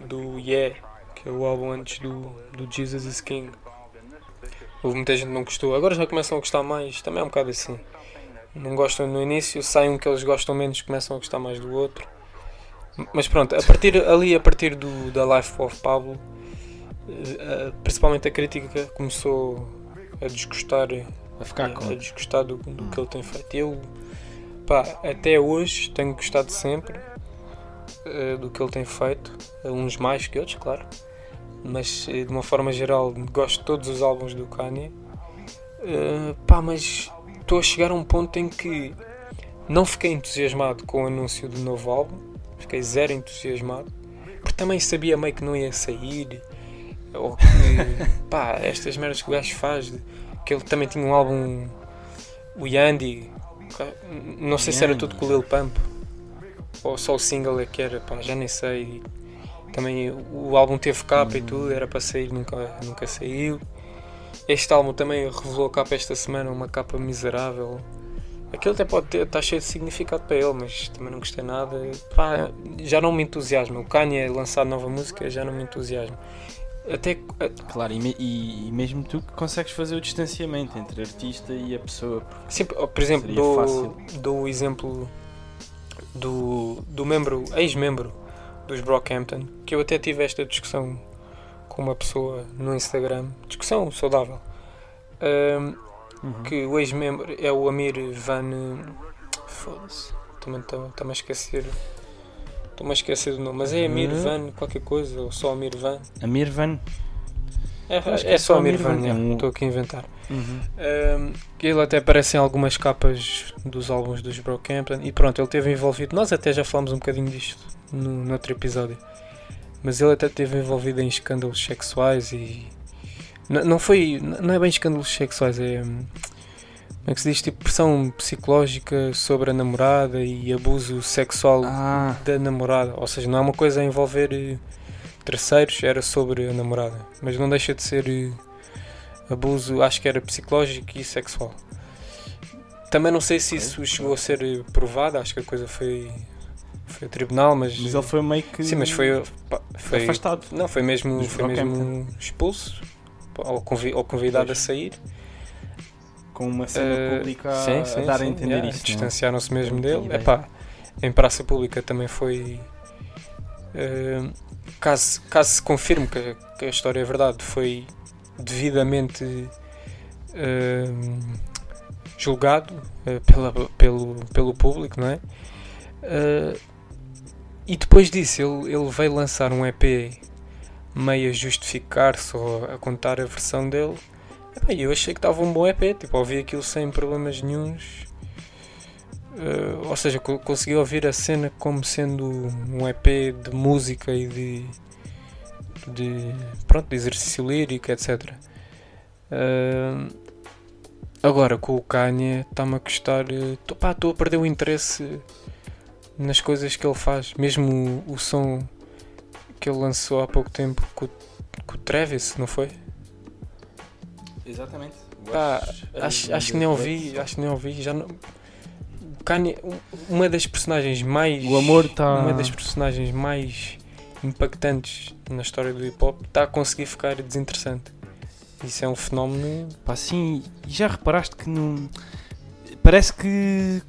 do Yeah, que é o álbum antes do, do Jesus is King. Houve muita gente que não gostou, agora já começam a gostar mais, também é um bocado assim. Não gostam no início, saem um que eles gostam menos, começam a gostar mais do outro. Mas pronto, a partir, ali a partir do, da Life of Pablo, eh, eh, principalmente a crítica começou a desgostar a ficar com. a desgostar do, do que ele tem feito. Eu, pá, até hoje tenho gostado sempre eh, do que ele tem feito, uns mais que outros, claro, mas eh, de uma forma geral gosto de todos os álbuns do Kanye. Eh, pá, mas estou a chegar a um ponto em que não fiquei entusiasmado com o anúncio do novo álbum, fiquei zero entusiasmado, porque também sabia meio que não ia sair, ou que, *laughs* pá, estas merdas que o gajo faz, de- que ele também tinha um álbum, o Yandy, não sei se era tudo com o Lil Pump, ou só o single é que era, pá, já nem sei. Também o álbum teve capa e tudo, era para sair, nunca, nunca saiu. Este álbum também revelou a capa esta semana, uma capa miserável. Aquilo até pode ter, está cheio de significado para ele, mas também não gostei nada. Pá, já não me entusiasma. O Kanye lançar nova música já não me entusiasma. Até Claro, e, e- e mesmo tu que consegues fazer o distanciamento entre artista e a pessoa. oh, por exemplo, dou, fácil. dou o exemplo do, do membro, ex-membro dos Brockhampton, que eu até tive esta discussão com uma pessoa no Instagram, discussão saudável, ahm, Uhum. que o ex-membro é o Amir Van. Foda-se, também estou-me a esquecer. Estou-me a esquecer do nome, mas é Amir Uhum. Van qualquer coisa, ou só Amir Van. A Mirvan. É, é é só Amir Van, é, estou aqui a inventar. Uhum. Um, ele até aparece em algumas capas dos álbuns dos Brockhampton e pronto, ele esteve envolvido. Nós até já falámos um bocadinho disto no, no outro episódio, mas ele até esteve envolvido em escândalos sexuais e N- não foi, não é bem escândalos sexuais, é hum, como é que se diz? Tipo pressão psicológica sobre a namorada e abuso sexual Ah, da namorada, ou seja, não é uma coisa a envolver eh, terceiros, era sobre a namorada, mas não deixa de ser eh, abuso, acho que era psicológico e sexual. Também não sei se isso chegou a ser eh, provado, acho que a coisa foi, foi a tribunal, mas, mas ele foi meio que. sim, mas foi, pá, foi afastado. não, foi mesmo, foi mesmo expulso ou, convi, ou convidado a sair. Com uma cena Eh, pública sim, a sim, dar sim, a entender yeah, isso. não é? Distanciaram-se mesmo dele. Epá, em praça pública também foi. Caso, caso se confirme que, que a história é verdade, foi devidamente eh, julgado eh, pela, pelo, pelo público, não é? Eh, e depois disso, ele, ele veio lançar um EP meio a justificar-se ou a contar a versão dele. Epá, eu achei que estava um bom EP, tipo, ouvi aquilo sem problemas nenhuns. Eh, ou seja, co- consegui ouvir a cena como sendo um EP de música e de, de, pronto, de exercício lírico, etc. Eh, agora com o Kanye está-me a custar. Estou a perder o interesse nas coisas que ele faz, mesmo o, o som que ele lançou há pouco tempo com, o- com o Travis, não foi? Exatamente. Pá, Acho, acho que nem ouvi, acho que nem ouvi, já não. Kanye, um- uma das personagens mais. O amor tá- Uma das personagens mais impactantes na história do hip hop está a conseguir ficar desinteressante. Isso é um fenómeno. Pá, sim, e já reparaste que não. Parece que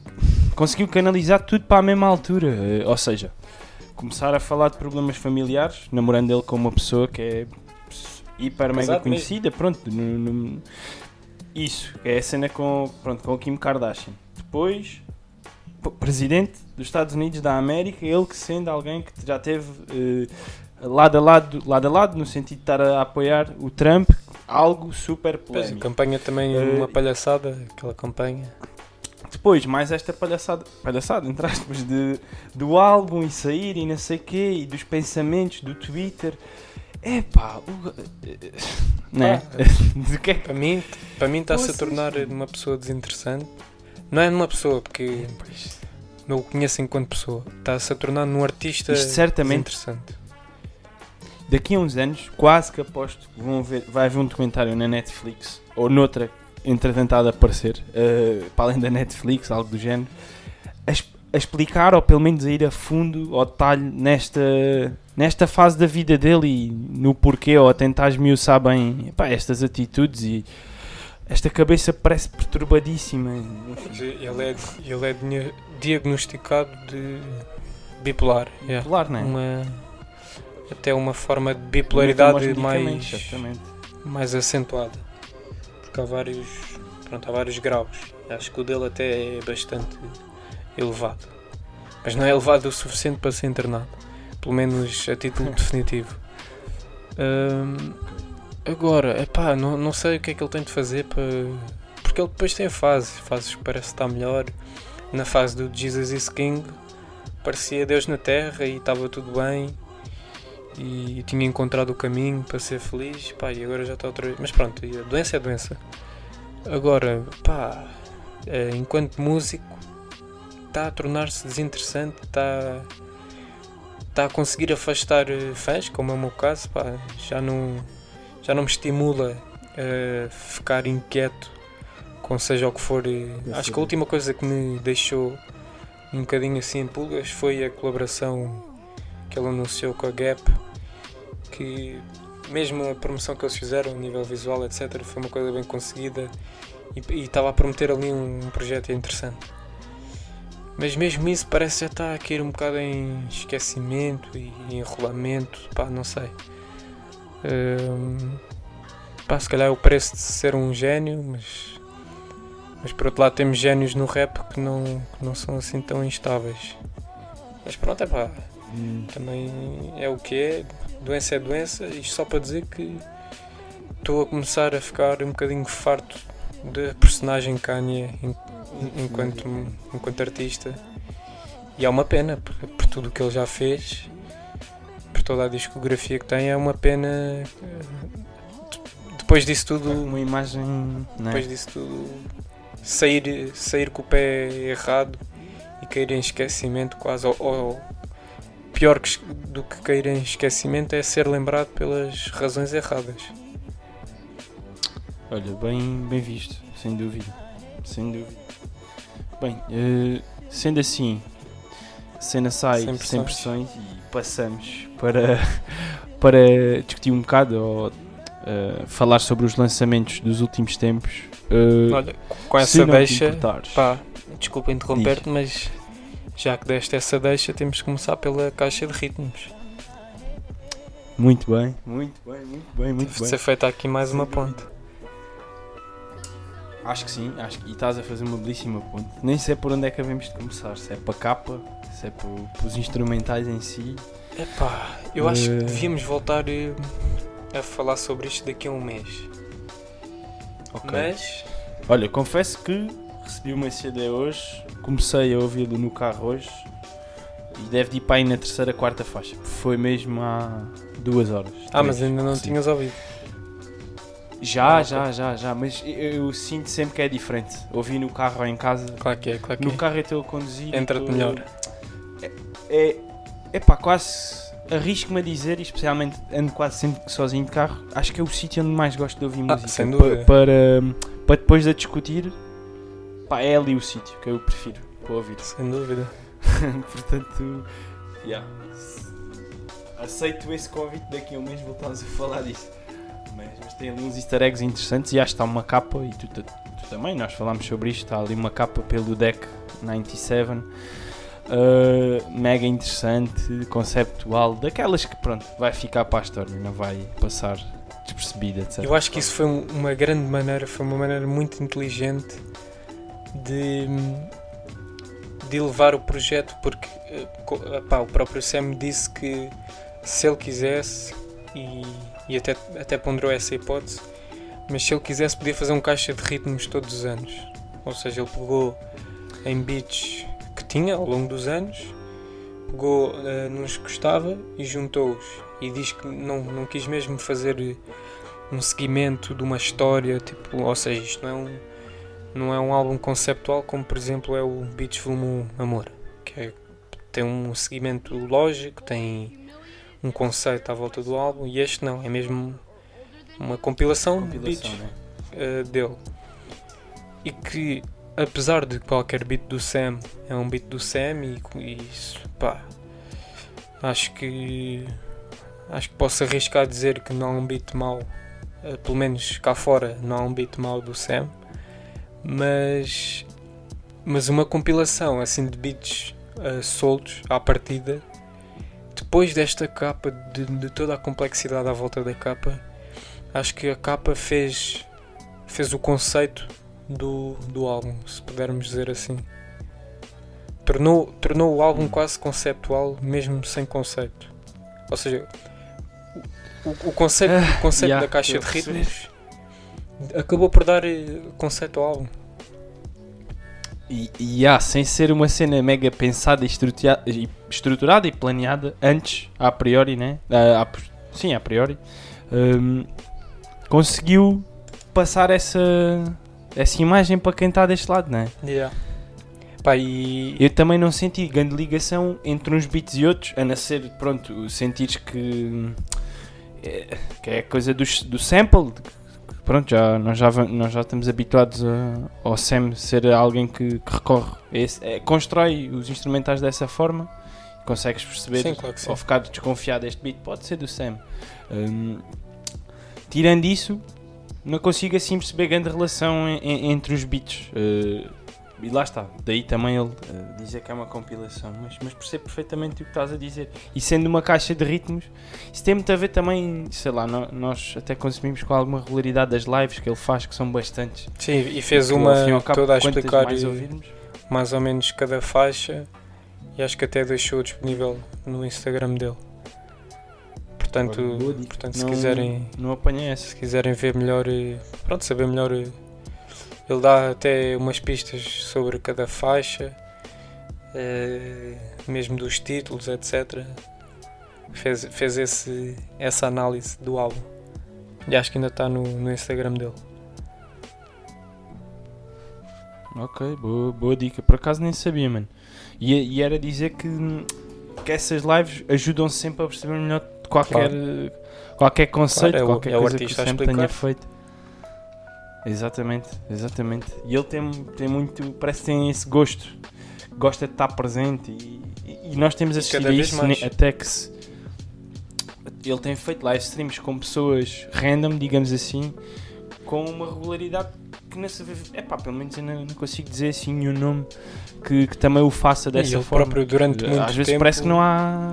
conseguiu canalizar tudo para a mesma altura. Eh, Ou seja, começar a falar de problemas familiares, namorando ele com uma pessoa que é hiper mega conhecida. Pronto, no- no- isso, é a cena com, pronto, com o Kim Kardashian. Depois, presidente dos Estados Unidos da América, ele que sendo alguém que já teve eh, lado, a lado, lado a lado, no sentido de estar a apoiar o Trump, algo super Pois, a polémico. campanha também é Eh, uma palhaçada, aquela campanha. Depois, mais esta palhaçada, palhaçada entre aspas, de, do álbum e sair e não sei o quê, e dos pensamentos do Twitter. Epá, o. *laughs* Né? *laughs* De que é. Para mim, para mim está-se a tornar uma pessoa desinteressante. Não é numa pessoa, porque não o conheço enquanto pessoa. Está-se a tornar num artista Isto certamente- desinteressante. Daqui a uns anos, quase que aposto que vão ver, vai haver um documentário na Netflix ou noutra, entretanto há de aparecer, eh, para além da Netflix, algo do género, a, a explicar ou pelo menos a ir a fundo ao detalhe nesta, nesta fase da vida dele e no porquê ou a tentar esmiuçar bem epá, estas atitudes e esta cabeça parece perturbadíssima. Ele é, ele é dia- diagnosticado de bipolar. yeah. Bipolar, não é? Uma, até uma forma de bipolaridade mais, certamente. mais acentuada. Porque há vários, pronto, há vários graus. Acho que o dele até é bastante elevado. Mas não é elevado o suficiente para ser internado. Pelo menos a título *laughs* definitivo. Hum, agora, epá, não, não sei o que é que ele tem de fazer para. Porque ele depois tem fases. Fases que parece estar melhor. Na fase do Jesus is King parecia Deus na Terra e estava tudo bem e tinha encontrado o caminho para ser feliz, pá, e agora já está outra vez. Mas pronto, a doença é doença. Agora, pá, eh, enquanto músico, está a tornar-se desinteressante, está, está a conseguir afastar eh, fãs, como é o meu caso, pá, já não, já não me estimula a ficar inquieto com seja o que for. Acho que a última coisa que me deixou um bocadinho assim em pulgas foi a colaboração que ele anunciou com a Gap, que mesmo a promoção que eles fizeram a nível visual, etc., foi uma coisa bem conseguida e e estava a prometer ali um, um projeto interessante. Mas mesmo isso parece já estar a cair um bocado em esquecimento e enrolamento, pá, não sei. Hum, pá, se calhar é o preço de ser um gênio, mas, mas por outro lado temos génios no rap que não, que não são assim tão instáveis. Mas pronto, é pá, Hum, também é o que é, doença é doença, isto só para dizer que estou a começar a ficar um bocadinho farto da personagem Kanye en- enquanto, enquanto artista. E é uma pena por, por tudo o que ele já fez, toda a discografia que tem, é uma pena eh, de- depois disso tudo Uma imagem. Não é? depois disso tudo sair, sair com o pé errado e cair em esquecimento quase ou, ou pior do que cair em esquecimento é ser lembrado pelas razões erradas. Olha, bem, bem visto, sem dúvida. Sem dúvida. Bem, eh, sendo assim, cena sai Sem sem pressões. pressões, e passamos para, *laughs* para discutir um bocado ou eh, falar sobre os lançamentos dos últimos tempos. Eh, Olha, com essa deixa, pá, desculpa interromper-te, mas já que deste essa deixa, temos que começar pela caixa de ritmos. Muito bem, muito bem, muito bem, muito Deve bem. ser feita aqui mais uma ponte. Acho que sim, acho que e estás a fazer uma belíssima ponte. Nem sei por onde é que havemos de começar, se é para a capa, se é para, para os instrumentais em si. Epá, eu acho que devíamos voltar eh, a falar sobre isto daqui a um mês. Ok. Mas Olha, confesso que recebi uma CD hoje, comecei a ouvi-lo no carro hoje e deve de ir para aí na terceira, quarta faixa. Foi mesmo há duas horas. Ah, mas ainda não tinhas ouvido. Já, Ah, já, já, já, mas eu, eu sinto sempre que é diferente. Ouvi no carro ou em casa. Claro que é, claro que No é. carro eu estou a conduzir. Entra-te estou- melhor. É, é pá, quase arrisco-me a dizer, e especialmente ando quase sempre sozinho de carro, acho que é o sítio onde mais gosto de ouvir Ah, música. sem dúvida. Para, para depois de discutir, pá, é ali o sítio que eu prefiro para ouvir. Sem dúvida. *laughs* Portanto, yeah. aceito esse convite daqui a um mês voltamos a falar disso. Mas, mas tem ali uns easter eggs interessantes e acho que está uma capa, e tu, tu- tu também, nós falámos sobre isto, está ali uma capa pelo deck 97. Uh, mega interessante, conceptual, daquelas que pronto, vai ficar para a história, não vai passar despercebida, etc. Eu acho que isso foi um- uma grande maneira, foi uma maneira muito inteligente de, de levar o projeto, porque eh, epá, o próprio Sam disse que se ele quisesse, e, e até, até ponderou essa hipótese, mas se ele quisesse podia fazer um caixa de ritmos todos os anos. Ou seja, ele pegou em beats tinha ao longo dos anos, pegou eh, nos que gostava e juntou-os. E diz que não, não quis mesmo fazer eh, um seguimento de uma história, tipo, ou seja, isto não é um, não é um álbum conceptual como por exemplo é o Beats Volume 1 Amor, que é- tem um seguimento lógico, tem um conceito à volta do álbum e este não, é mesmo uma compilação, de Compilação, beats né? uh, dele. E que, apesar de qualquer beat do Sam, é um beat do Sam e, e isso, pá, acho que acho que posso arriscar a dizer que não há um beat mau, uh, pelo menos cá fora não há um beat mau do Sam, mas mas uma compilação assim de beats uh, soltos à partida depois desta capa de, de toda a complexidade à volta da capa acho que a capa fez fez o conceito do, do álbum, se pudermos dizer assim. Tornou, tornou o álbum quase conceptual, mesmo sem conceito. Ou seja, o, o- conceito, o conceito yeah, da caixa de a ritmos acabou por dar eh, conceito ao álbum. E, e há, sem ser uma cena mega pensada e estrutura- e estruturada e planeada antes, a priori, né? Ah, a pos- sim, a priori, hum, conseguiu passar essa, essa imagem para quem está deste lado, né? Pá, e Eu também não senti grande ligação entre uns beats e outros, a não ser, pronto, sentires que, é, que é coisa do, do sample. Pronto, já, nós, já, nós já estamos habituados a, ao Sam ser alguém que, que recorre, esse, é, constrói os instrumentais dessa forma. Consegues perceber, Sim, claro ao ficar desconfiado deste beat, pode ser do Sam. Hum, tirando isso, não consigo assim perceber grande relação en- en- entre os beats. Uh, e lá está, daí também ele uh, dizer que é uma compilação, mas, mas percebo perfeitamente o que estás a dizer. E sendo uma caixa de ritmos, isso tem muito a ver também, sei lá, no- nós até consumimos com alguma regularidade das lives que ele faz, que são bastantes. sim, e fez uma ao cabo, toda a explicar mais ouvirmos, mais ou menos cada faixa e acho que até deixou disponível no Instagram dele. Portanto, portanto se não, quiserem Não apanhei essa. se quiserem ver melhor, eh, pronto, saber melhor, eh, ele dá até umas pistas sobre cada faixa, eh, mesmo dos títulos, etc. Fez, fez esse, essa análise do álbum. E acho que ainda está no, no Instagram dele. Ok, boa, boa dica. Por acaso nem sabia, mano. E, e era dizer que, que essas lives ajudam sempre a perceber melhor qualquer, qualquer conceito, Claro, é o- qualquer é o coisa que a sempre tenha feito. Exatamente, exatamente. E ele tem, tem muito, parece que tem esse gosto, gosta de estar presente e, e- e nós temos assistido a isso mais. ne- até que se, ele tem feito live streams com pessoas random, digamos assim, com uma regularidade que não se. É pá, pelo menos eu não, não consigo dizer assim nenhum nome que, que também o faça E dessa ele forma. próprio durante muito Às vezes tempo, parece que não há.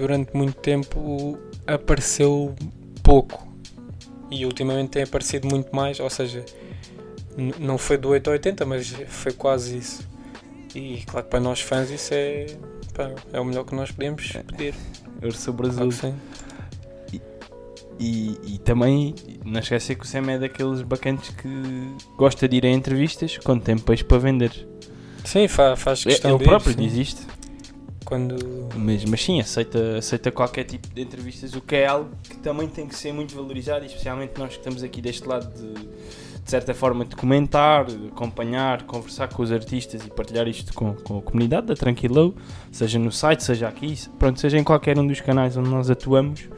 Durante muito tempo apareceu pouco e ultimamente tem aparecido muito mais, ou seja, não foi do 8 ao 80, mas foi quase isso. E claro que para nós fãs isso é, pá, é o melhor que nós podemos pedir. Urso sobre Claro azul. que sim. E, e também não esquecer que o Sam é daqueles bacantes que gosta de ir a entrevistas quando tem peixe para vender. Sim, fa- faz É- questão Ele próprio diz isto. Quando. Mas, mas sim, aceita, aceita qualquer tipo de entrevistas, o que é algo que também tem que ser muito valorizado, especialmente nós que estamos aqui deste lado de, de certa forma de comentar, acompanhar, conversar com os artistas e partilhar isto com, com a comunidade da Tranquilo, seja no site, seja aqui, pronto, seja em qualquer um dos canais onde nós atuamos.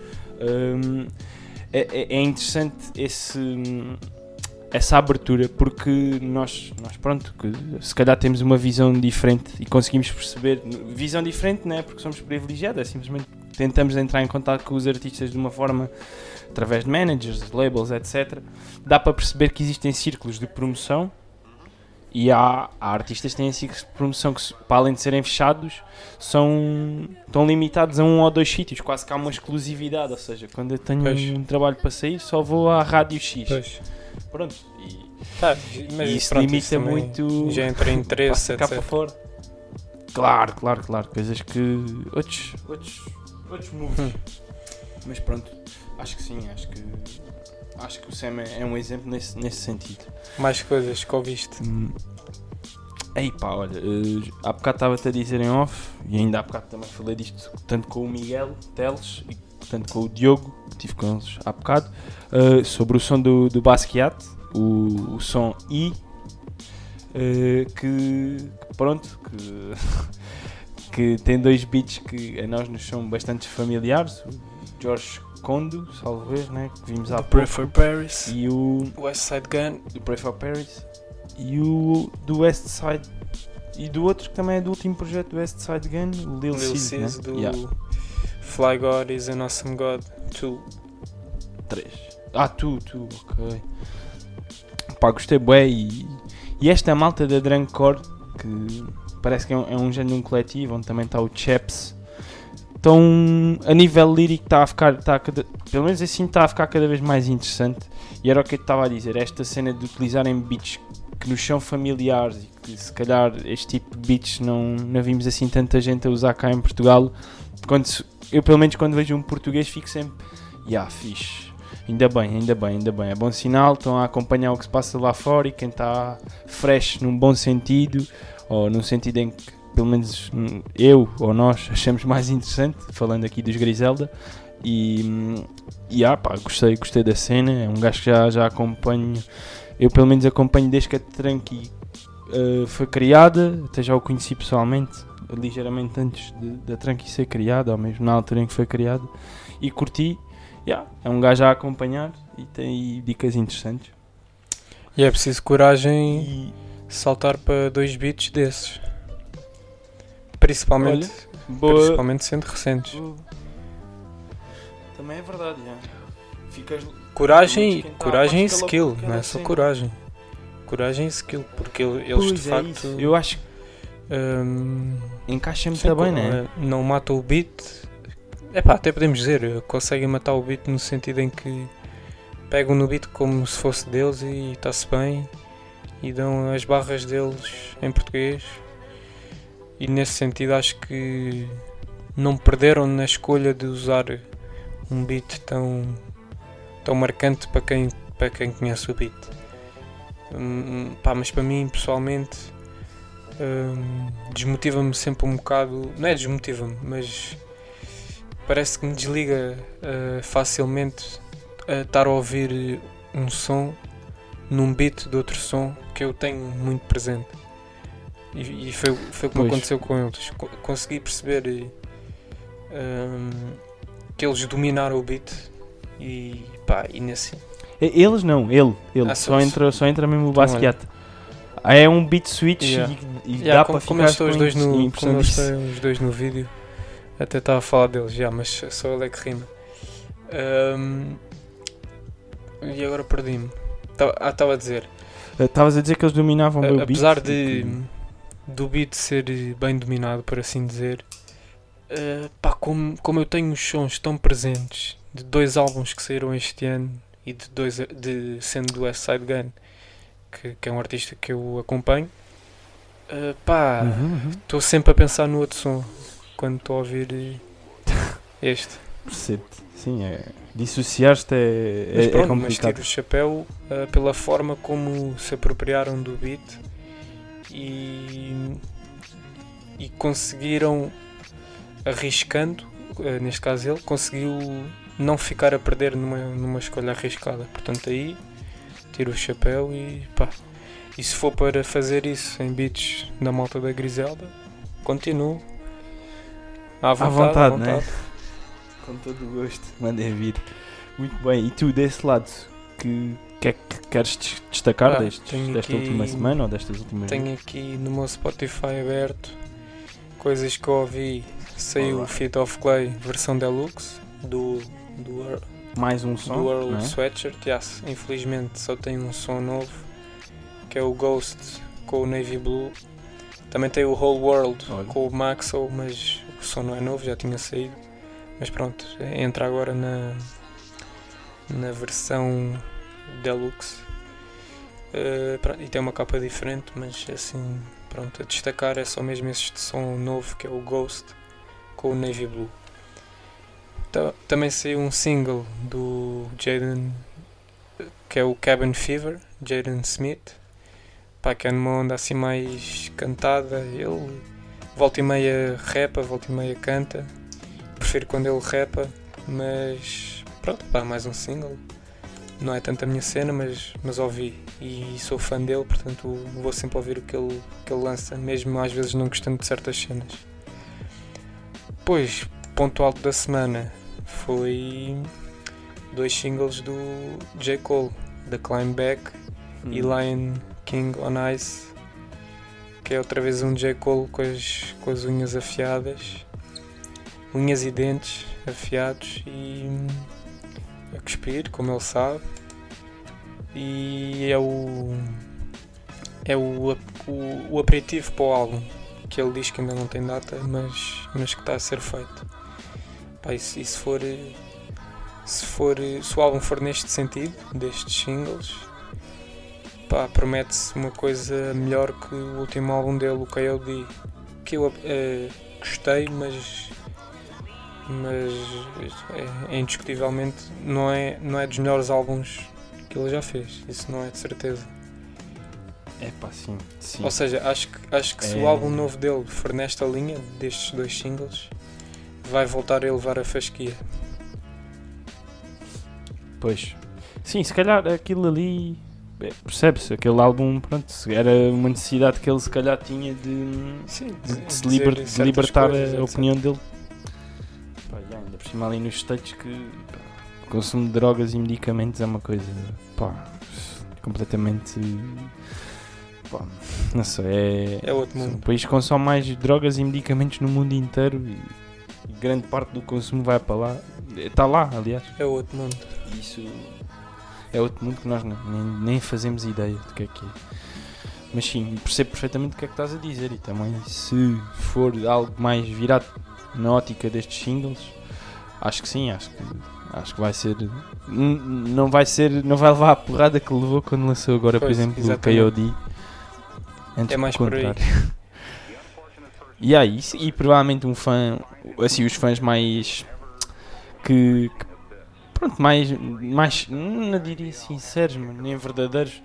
Hum, é, é- é interessante esse, essa abertura porque nós, nós pronto, que se calhar temos uma visão diferente e conseguimos perceber, visão diferente não é porque somos privilegiados, é simplesmente tentamos entrar em contato com os artistas de uma forma através de managers, labels, etc. Dá para perceber que existem círculos de promoção e há, há artistas que têm ciclos de promoção que, para além de serem fechados, são, estão limitados a um ou dois sítios, quase que há uma exclusividade. Ou seja, quando eu tenho Pois. um trabalho para sair, só vou à Rádio X. Pois. Pronto. E, Tá, mas e isso pronto, limita isso muito. Já entra em *laughs* interesse, cá para etc. fora. Claro, claro, claro. Coisas que. Outros. Outros. Outros moves. Hum. Mas pronto. Acho que sim, acho que. Acho que o Sam é é um exemplo nesse, nesse sentido. Mais coisas que ouviste. Hum. Ei pá, olha, eh, há bocado estava-te a dizer em off, e ainda há bocado também falei disto, tanto com o Miguel Teles e tanto com o Diogo, que estive com eles há bocado, eh, sobre o som do, do Basquiat, o, o som I, eh, que, que pronto, que, *laughs* que tem dois beats que a nós nos são bastante familiares, o Jorge Condo, salvo ver, né, que vimos há The pouco, Pray for Paris. e o West Side Gun. do Pray for Paris e o do West Side e do outro que também é do último projeto do West Side Gun, o Lil, Lil Sis, né? Do Yeah, Fly God is an Awesome God 2. três. Ah, tu, tu, ok. Pá, gostei bué e, e esta malta da Drunkcore que parece que é um, é um género de um coletivo onde também está o Chaps. Então, a nível lírico está a ficar, está a cada- pelo menos assim está a ficar cada vez mais interessante. E era o que eu estava a dizer, esta cena de utilizarem beats que nos são familiares e que se calhar este tipo de beats não, não vimos assim tanta gente a usar cá em Portugal. Quando eu pelo menos quando vejo um português fico sempre, ya, fixe. Ainda bem, ainda bem, ainda bem. É bom sinal, estão a acompanhar o que se passa lá fora e quem está fresh num bom sentido, ou num sentido em que pelo menos hum, eu ou nós achamos mais interessante, falando aqui dos Griselda. E, hum, e ah, pá, gostei, gostei da cena. É um gajo que já, já acompanho, eu pelo menos acompanho desde que a Tranqui uh, foi criada, até já o conheci pessoalmente, ligeiramente antes de- da Tranqui ser criada, ou mesmo na altura em que foi criada, e curti. Yeah, é um gajo a acompanhar e tem dicas interessantes. E é preciso coragem E saltar para dois beats desses. Principalmente, boa. principalmente sendo recentes. boa. Também é verdade, já. Ficas. Coragem, coragem e skill, não é só cena. coragem. Coragem e skill, porque ele- eles Pois de é facto isso. Eu acho que hum, encaixa muito sim, bem, co- né? não matam o beat. Epá, até podemos dizer, conseguem matar o beat no sentido em que pegam no beat como se fosse deles e está-se bem e dão as barras deles em português. E nesse sentido acho que não perderam na escolha de usar um beat tão, tão marcante para quem, para quem conhece o beat. Hum, pá, mas para mim pessoalmente hum, desmotiva-me sempre um bocado. Não é desmotiva-me, mas parece que me desliga uh, facilmente a estar a ouvir um som num beat de outro som que eu tenho muito presente. E, e foi, foi como Pois. aconteceu com eles. Co- consegui perceber hum, que eles dominaram o beat e pá, e nesse. E- Eles não, ele. ele. Ah, só, entra, só entra mesmo o Então, Basquiat. É um beat switch Yeah. e, e Yeah, dá para ficar estão os com dois no, como os dois no vídeo, até estava a falar deles já, mas só ele é que rima. Hum, e agora perdi-me. Ah, estava a dizer, Estavas a dizer que eles dominavam bem o beat. apesar e de que- do beat ser bem dominado, por assim dizer, uh, pá, como, como eu tenho os sons tão presentes de dois álbuns que saíram este ano e de dois de, sendo do West Side Gun, que, que é um artista que eu acompanho, uh, pá, Uhum, uhum. Estou sempre a pensar no outro som quando estou a ouvir *laughs* este. Percebo-te. Sim, é. Dissociar-te é, Mas é, é pronto, mas complicado. tiro o chapéu ah, pela forma como se apropriaram do beat e, e conseguiram, arriscando, ah, neste caso ele, conseguiu não ficar a perder numa, numa escolha arriscada. Portanto, aí tiro o chapéu e pá. E se for para fazer isso em beats da malta da Griselda, continuo. À vontade, à vontade, vontade. né? Com todo o gosto, mandem vir. Muito bem, e tu desse lado, que que é que queres des- destacar Ah, destes- desta aqui- última semana ou destas últimas Tenho aqui no meu Spotify aberto coisas que eu ouvi. Saiu Olá. o Fit of Clay versão deluxe do, do, Earl- mais um som? do Earl é? Sweatshirt. Yes, infelizmente só tem um som novo que é o Ghost com o Navy Blue. Também tem o Whole World Olha. com o Maxo, mas o som não é novo, já tinha saído. Mas pronto, entra agora na, na versão deluxe. Uh, e tem uma capa diferente, mas assim, pronto, a destacar é só mesmo este som novo que é o Ghost com o Navy Blue. Ta- também saiu um single do Jaden que é o Cabin Fever, Jaden Smith, pá, que é numa onda assim mais cantada. Ele volta e meia repa, volta e meia canta. Prefiro quando ele repa, mas pronto, pá, mais um single. Não é tanto a minha cena, mas, mas ouvi e sou fã dele, portanto vou sempre ouvir o que ele, que ele lança, mesmo às vezes não gostando de certas cenas. Pois, ponto alto da semana foi dois singles do J. Cole, The Climb Back Hum. e Lion King on Ice, que é outra vez um J. Cole com as, com as unhas afiadas, unhas e dentes afiados e a cuspir, como ele sabe. E é o. É o, o, o aperitivo para o álbum, que ele diz que ainda não tem data, mas, mas que está a ser feito. Pá, e, se, e se for. Se, for, se o álbum for neste sentido, destes singles, pá, promete-se uma coisa melhor que o último álbum dele, o KOD, que eu eh, gostei, mas mas é, é indiscutivelmente não é, não é dos melhores álbuns que ele já fez, isso não é de certeza. É pá, sim. sim. Ou seja, acho que, acho que se É. o álbum novo dele for nesta linha, destes dois singles, vai voltar a elevar a fasquia. Pois. Sim, se calhar aquilo ali. é, Percebe-se, aquele álbum, pronto, se era uma necessidade que ele se calhar tinha de, Sim, de, de se liber- de libertar a opinião dele. Por cima ali nos States que pá, o consumo de drogas e medicamentos é uma coisa pá, completamente pá, não sei, é, É outro o mundo. país que consome mais drogas e medicamentos no mundo inteiro e, e grande parte do consumo vai para lá. Está lá, aliás. É outro mundo. Isso é outro mundo que nós nem, nem fazemos ideia do que é que é. Mas sim, percebo perfeitamente o que é que estás a dizer e também se for algo mais virado na ótica destes singles, acho que sim, acho que acho que vai ser não vai ser, não vai levar a porrada que levou quando lançou agora, por Pois, exemplo, o exatamente. KOD. Antes É mais por aí. contrário. *laughs* E aí, isso- e provavelmente um fã, assim, os fãs mais que, que pronto, mais, mais não diria sinceros, mas nem verdadeiros.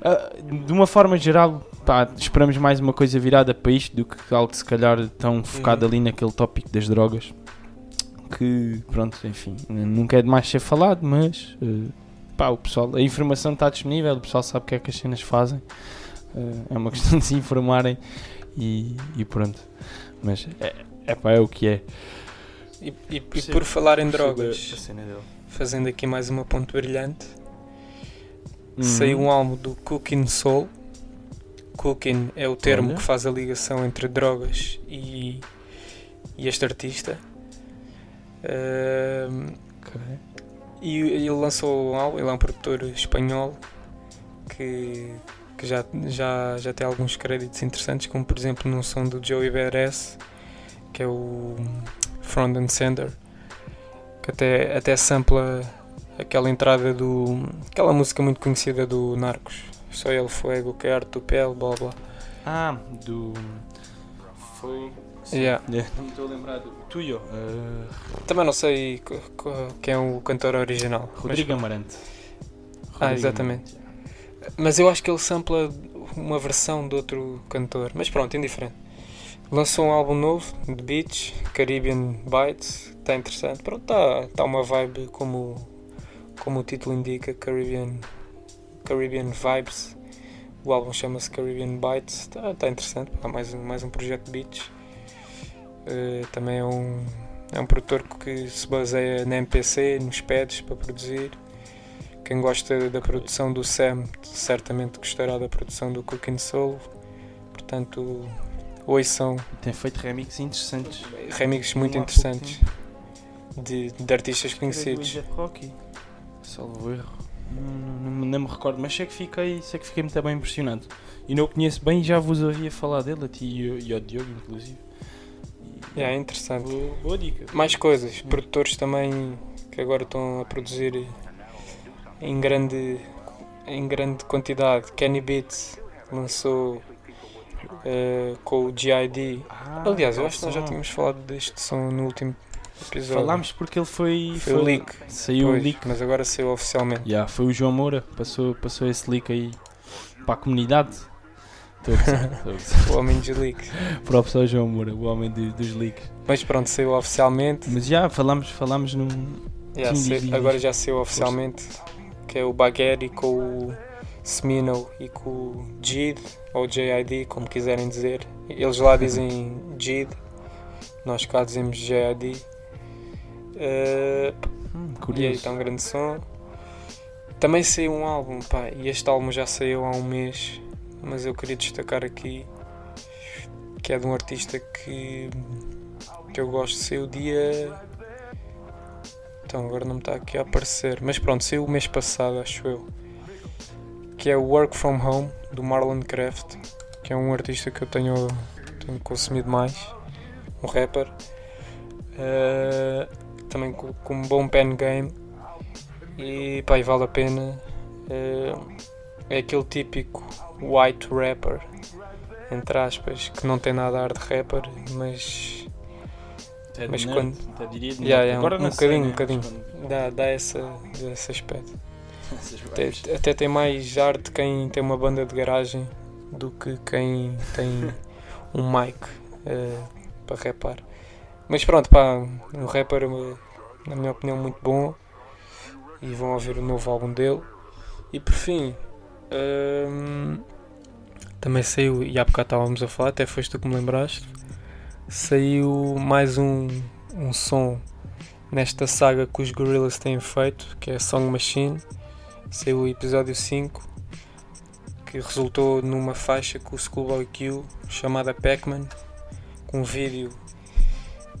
Ah, de uma forma geral, pá, esperamos mais uma coisa virada para isto do que algo se calhar tão focado Uhum. ali naquele tópico das drogas. Que, pronto, enfim, nunca é demais ser falado, mas eh, pá, o pessoal, a informação está disponível, o pessoal sabe o que é que as cenas fazem. Eh, é uma *laughs* questão de se informarem e, e pronto. Mas é, é pá, é o que é. E, e- e por falar em drogas, fazendo aqui mais uma ponto brilhante, Uhum. saiu um álbum do Cooking Soul. Cooking é o termo Olha. que faz a ligação entre drogas e, e este artista. Ahm, Ok. e ele lançou um álbum, ele é um produtor espanhol que, que já, já, já tem alguns créditos interessantes, como por exemplo num som do Joey Beres, que é o Front and Center, que até, até sampla aquela entrada do. aquela música muito conhecida do Narcos. Soy el fuego, que arte tu pele, blá blá. Ah, do. Foi. Yeah. Não me estou a lembrar do Tuyo. Uh, Também não sei quem é o cantor original. mas- Rodrigo Amarante. Ah, Rodrigo exatamente. Amarante, Mas eu acho que ele sampla uma versão de outro cantor. Mas pronto, indiferente. Lançou um álbum novo, The Beach, Caribbean Bites. Está interessante. Pronto, está tá uma vibe como, como o título indica, Caribbean, Caribbean Vibes. O álbum chama-se Caribbean Bites. Está tá interessante. Há mais, um- mais um projeto de beats. Eh, também é um, é um produtor que se baseia na MPC, nos pads para produzir. Quem gosta da produção do Sam certamente gostará da produção do Cooking Soul. Portanto, ouçam Tem feito remixes interessantes. remixes muito interessantes de, de artistas conhecidos. Rocky. Salvo erro. Não, não, não me recordo, mas sei que fiquei, sei que fiquei muito bem impressionado. E não o conheço bem, já vos ouvia falar dele, a ti e, e ao Diogo, inclusive. E- É interessante. Boa, boa dica. Mais coisas, produtores também que agora estão a produzir em grande, em grande quantidade. Kenny Beats lançou eh, com o GID. Ah, Aliás, eu acho que nós já som. tínhamos falado deste som no último episódio. Falámos porque ele foi. Foi o leak. Saiu o leak. Mas agora saiu oficialmente. Yeah, foi o João Moura, passou, passou esse leak aí para a comunidade. Estou a gozar, estou a gozar. *laughs* O homem dos leaks. Próprio ao João Moura, o homem de- dos leaks. Mas pronto, saiu oficialmente. Mas já falámos, falámos num. Sim, sei- agora já saiu oficialmente que é o Bagueri com o Smino e com o Jid, ou JID, como quiserem dizer. Eles lá dizem *laughs* Jid, nós cá dizemos JID. Eh, Hum, e aí está um grande som. Também saiu um álbum, pá, e este álbum já saiu há um mês, mas eu queria destacar aqui que é de um artista que, que eu gosto. Saiu dia. Então agora não me está aqui a aparecer, mas pronto, saiu o mês passado, acho eu. Que é o Work From Home do Marlon Craft, que é um artista que eu tenho, tenho consumido mais, um rapper. Eh, também com, com um bom pen game e pá, e vale a pena. Eh, é aquele típico white rapper, entre aspas, que não tem nada a ar de rapper, mas Até mas de quando- nerd, até diria de Yeah, nerd. yeah, Agora um sei, bocadinho, um bocadinho. quando- dá, dá essa, esse aspecto. *laughs* Até, até tem mais ar de quem tem uma banda de garagem do que quem tem *laughs* um mic eh, para rapar. Mas pronto, pá, um rapper, eh, na minha opinião, muito bom. E vão ouvir o novo álbum dele. E por fim, hum, também saiu, e há bocado estávamos a falar, até foste tu que me lembraste. Saiu mais um, um som nesta saga que os Gorillaz têm feito, que é Song Machine. Saiu o episódio 5, que resultou numa faixa com o Schoolboy Q chamada Pac-Man, com um vídeo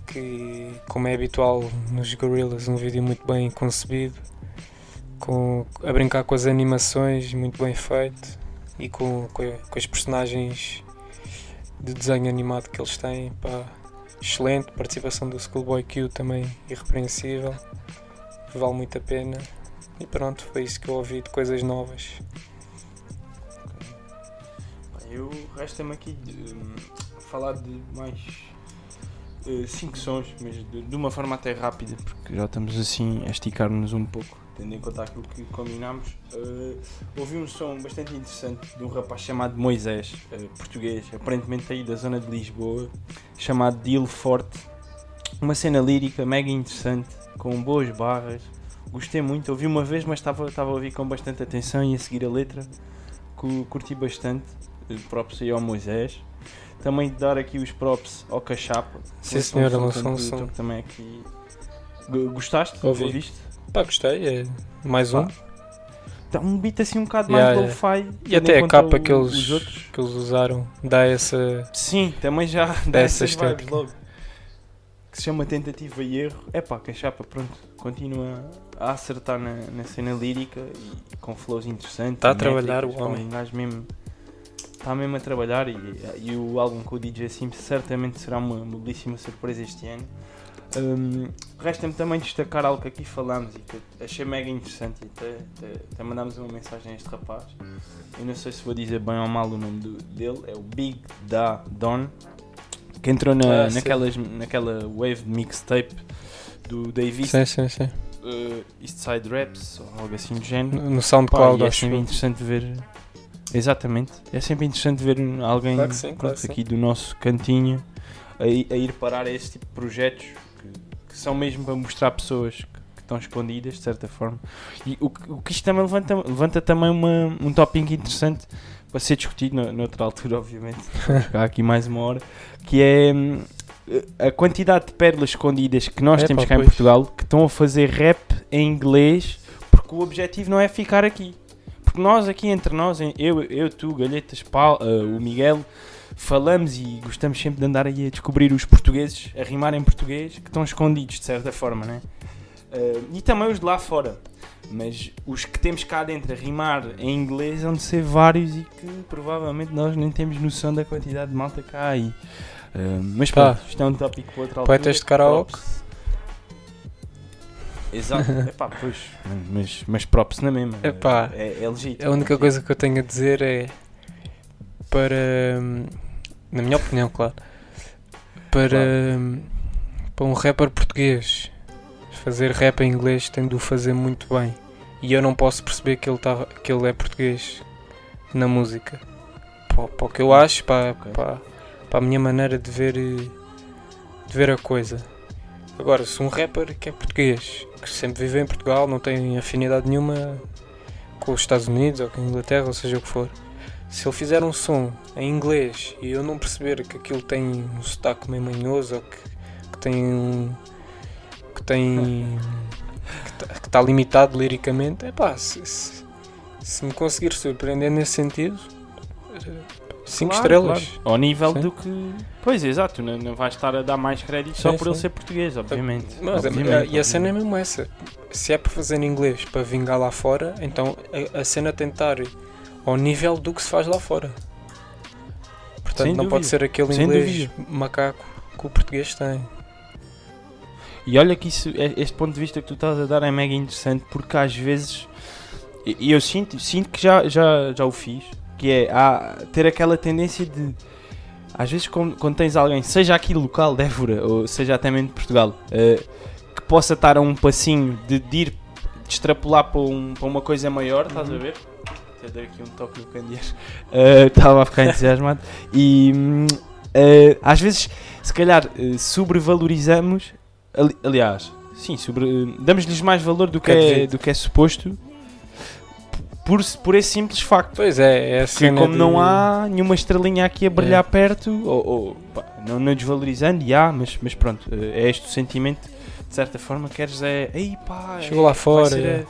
que, como é habitual nos Gorillaz, um vídeo muito bem concebido, com, a brincar com as animações, muito bem feito, e com, com, com as personagens de desenho animado que eles têm. Pá, excelente, participação do Schoolboy Q também irrepreensível, vale muito a pena. E pronto, foi isso que eu ouvi de coisas novas. Eu resta-me aqui de, hum, falar de mais 5 sons, mas de, de uma forma até rápida, porque já estamos assim a esticar-nos um pouco, tendo em conta aquilo que combinámos. Uh, ouvi um som bastante interessante de um rapaz chamado Moisés, uh, português, aparentemente aí da zona de Lisboa, chamado Dil Forte. Uma cena lírica mega interessante, com boas barras. Gostei muito, ouvi uma vez, mas estava a ouvir com bastante atenção e a seguir a letra. Cu- Curti bastante. Uh, Props aí ao Moisés. Também dar aqui os props ao Cachapa. Sim, senhora, lançou um produtor som. Também aqui. Gostaste? Ouvi. Ouviste? Pá, gostei, é mais um. Pá, Está um beat assim um bocado Yeah, mais lo-fi. E até a capa o- que eles, outros. que eles usaram dá essa. Sim, também já *laughs* dá essas vibes logo. Que se chama tentativa e erro. É pá, que a chapa, pronto, continua a acertar na, na cena lírica e com flows interessantes. Tá a trabalhar o homem. Um mesmo. Está mesmo a trabalhar e, e o álbum com o DJ Sims certamente será uma, uma belíssima surpresa este ano. Hum, Resta-me também destacar algo que aqui falámos e que eu achei mega interessante e até, até, até mandámos uma mensagem a este rapaz. Eu não sei se vou dizer bem ou mal o nome do- dele, é o Big Da Don. que entrou na, Ah, naquelas, naquela wave de mixtape do Davis, Sim, sim, sim. uh, Eastside Raps, ou algo assim do género. No Pá, SoundCloud, e é acho sempre interessante ver. Exatamente. É sempre interessante ver um- alguém Claro sim, claro aqui do nosso cantinho a, a ir parar a esse tipo de projetos que, são mesmo para mostrar pessoas que, estão escondidas, de certa forma. E o, que- o que isto também levanta, levanta também uma, um tópico interessante para ser discutido no- noutra altura, obviamente. *laughs* Ficar aqui mais uma hora. Que é hum, a quantidade de pérolas escondidas que nós Epá, temos cá em pois. Portugal que estão a fazer rap em inglês porque o objetivo não é ficar aqui. Porque nós aqui entre nós, em- eu, eu tu, Galhetas, Paulo, eh, o Miguel, falamos e gostamos sempre de andar aí a descobrir os portugueses, a rimar em português, que estão escondidos de certa forma, né? Eh, e também os de lá fora. Mas os que temos cá dentro a rimar em inglês vão de ser vários e que provavelmente nós nem temos noção da quantidade de malta cá aí. Eh, mas Pá. pronto, isto é um tópico para outra altura. Poetas de karaoke. Props. Exato, *laughs* Epá, pois, mas, mas props na mesma. Epá, é, é legítimo. A única coisa que eu tenho a dizer é para, hum, na minha opinião, claro, para, hum, para um rapper português fazer rap em inglês tem de o fazer muito bem. E eu não posso perceber que ele, tá, que ele é português na música. Para, para o que eu acho, para, Ok. para, para a minha maneira de ver, de ver a coisa. Agora, se um rapper que é português, que sempre viveu em Portugal, não tem afinidade nenhuma com os Estados Unidos ou com a Inglaterra, ou seja o que for. Se ele fizer um som em inglês e eu não perceber que aquilo tem um sotaque meio manhoso ou que, que tem um. que tem. que está limitado liricamente, é pá, se, se, se me conseguir surpreender nesse sentido, 5 Claro, estrelas. claro. Ao nível Sim. do que. Pois, exato, não, não vais estar a dar mais crédito só Sim, por ele sim. ser português, obviamente. Mas, Obviamente, e a cena é mesmo essa. Se é para fazer em inglês para vingar lá fora, então a, a cena estar ao nível do que se faz lá fora. Portanto, Sem não pode dúvida. ser aquele Sem inglês macaco que o português tem. E olha que isso, é- este ponto de vista que tu estás a dar é mega interessante porque às vezes, e eu sinto, sinto que já, já, já o fiz, que é há, ter aquela tendência de, às vezes quando, quando tens alguém, seja aqui local de Évora ou seja até mesmo de Portugal, eh, que possa estar a um passinho de, de ir, de extrapolar para, um- para uma coisa maior, estás a ver? Até dar aqui um toque no candeeiro, *laughs* Eh, estava a ficar entusiasmado e eh, às vezes, se calhar, eh, sobrevalorizamos Ali- aliás, sim, sobre, eh, damos-lhes mais valor do que, é do que é suposto por, por esse simples facto. Pois é, é Que como de- não há nenhuma estrelinha aqui a brilhar É. perto, ou, ou, pá, não, não desvalorizando, e há, mas, mas pronto, é este o sentimento, de certa forma, queres é, ei pá, Chegou lá fora, é.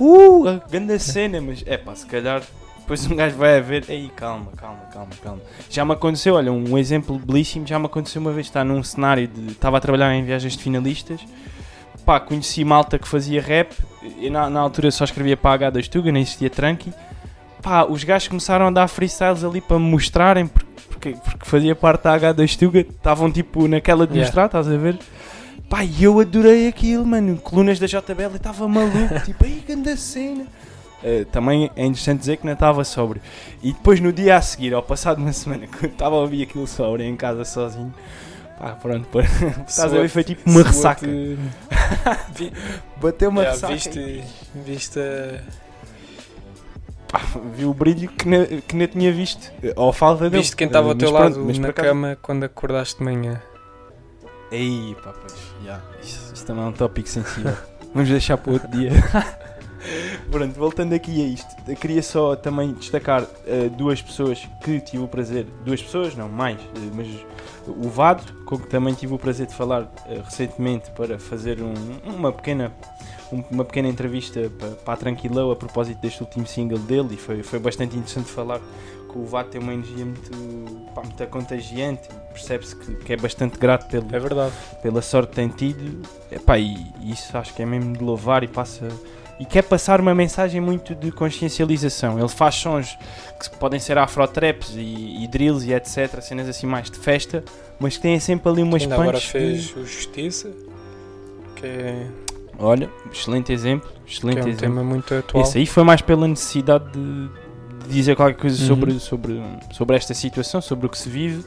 Uh, a grande cena, mas é pá, se calhar depois um gajo vai a ver, ei, calma, calma, calma, calma. Já me aconteceu, olha, um exemplo belíssimo, já me aconteceu uma vez estar num cenário de. Estava a trabalhar em viagens de finalistas, pá, conheci malta que fazia rap, e na, na altura só escrevia para a H2 Tuga, nem existia Tranqui. Pá, os gajos começaram a dar freestyles ali para me mostrarem, porque, porque, porque fazia parte da H2 Tuga, estavam tipo naquela de Yeah. mostrar, estás a ver? Pá, e eu adorei aquilo, mano. Colunas da JBL, estava maluco, *laughs* tipo, aí, grande cena. Uh, também é interessante dizer que não estava sóbrio. E depois no dia a seguir, ao passado uma semana, *laughs* quando estava a ouvir aquilo sóbrio em casa sozinho, pá, pronto, pá, *laughs* estás a ver, foi tipo uma ressaca. Vi- Bateu uma Yeah, ressaca. viste, viste Pá, vi o brilho que não, que não tinha visto. Ou falta dele. viste quem estava ao Uh, teu pronto, lado na cama quando acordaste de manhã. Ei, pá, pois, já, isso, isso também é um tópico sensível. *laughs* Vamos deixar para outro dia. *laughs* Pronto, voltando aqui a isto, queria só também destacar eh, duas pessoas que tive o prazer, duas pessoas, não mais, eh, mas o Vado, com que também tive o prazer de falar eh, recentemente para fazer um- uma, pequena, um- uma pequena entrevista para, para a Tranquilão a propósito deste último single dele e foi, foi bastante interessante falar que o Vado tem uma energia muito, pá, muito contagiante, percebe-se que, que é bastante grato pelo, É verdade. pela sorte que tem tido Epá, e, e isso acho que é mesmo de louvar e passa e quer passar uma mensagem muito de consciencialização ele faz sons que podem ser afro-traps e, e drills e etc cenas assim mais de festa mas que têm sempre ali umas Ainda agora punches fez de... o Justiça, que é, olha, excelente exemplo que excelente é um exemplo tema muito atual. esse aí foi mais pela necessidade de, de dizer qualquer coisa Uhum. sobre, sobre, sobre esta situação, sobre o que se vive,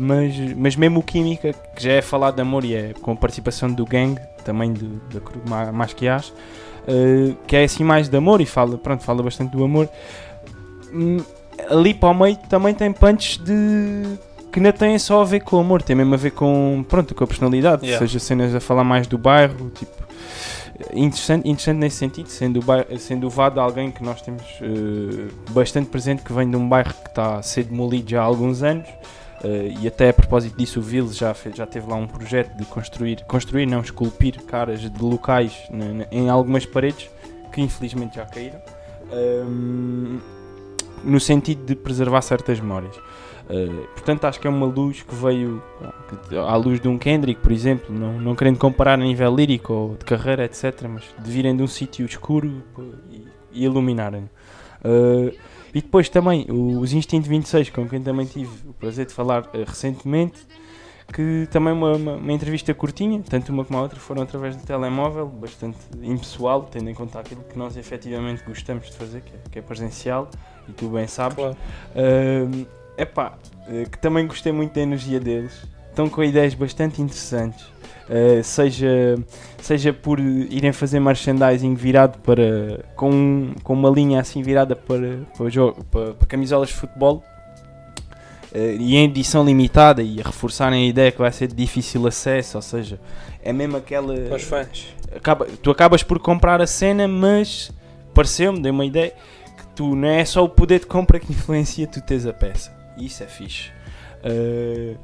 mas, mas mesmo o Química, que já é falado de amor e é com a participação do Gang, também da Cruz Masquias, uh, que é assim mais de amor e fala, pronto, fala bastante do amor. Hum, ali para o meio também tem punches de que não têm só a ver com o amor, tem mesmo a ver com, pronto, com a personalidade, Yeah. seja cenas a falar mais do bairro, tipo, interessante, interessante nesse sentido, sendo o, bairro, sendo o Vado alguém que nós temos eh, bastante presente, que vem de um bairro que está a ser demolido já há alguns anos, eh, e até a propósito disso o Vils já, já teve lá um projeto de construir, construir não, esculpir caras de locais na- em algumas paredes, que infelizmente já caíram. Ahm, no sentido de preservar certas memórias. Uh, portanto, acho que é uma luz que veio à luz de um Kendrick, por exemplo, não, não querendo comparar a nível lírico ou de carreira, etc., mas de virem de um sítio escuro e, e iluminarem. Uh, e depois também os Instinto 26, com quem também tive o prazer de falar uh, recentemente, que também uma, uma, uma entrevista curtinha, tanto uma como a outra foram através do telemóvel, bastante impessoal, tendo em conta aquilo que nós efetivamente gostamos de fazer, que é, que é presencial, e tu bem sabes. Claro. Uh, epá, uh, que também gostei muito da energia deles. Estão com ideias bastante interessantes. Uh, seja, seja por irem fazer merchandising virado para. com, com uma linha assim virada para, para, jogo, para, para camisolas de futebol. Uh, e em edição limitada e a reforçarem a ideia que vai ser de difícil acesso, ou seja, é mesmo aquela. Para os fãs. acaba- tu acabas por comprar a cena, mas pareceu-me, dei uma ideia, que tu não é só o poder de compra que influencia tu tens a peça. Isso é fixe. Uh,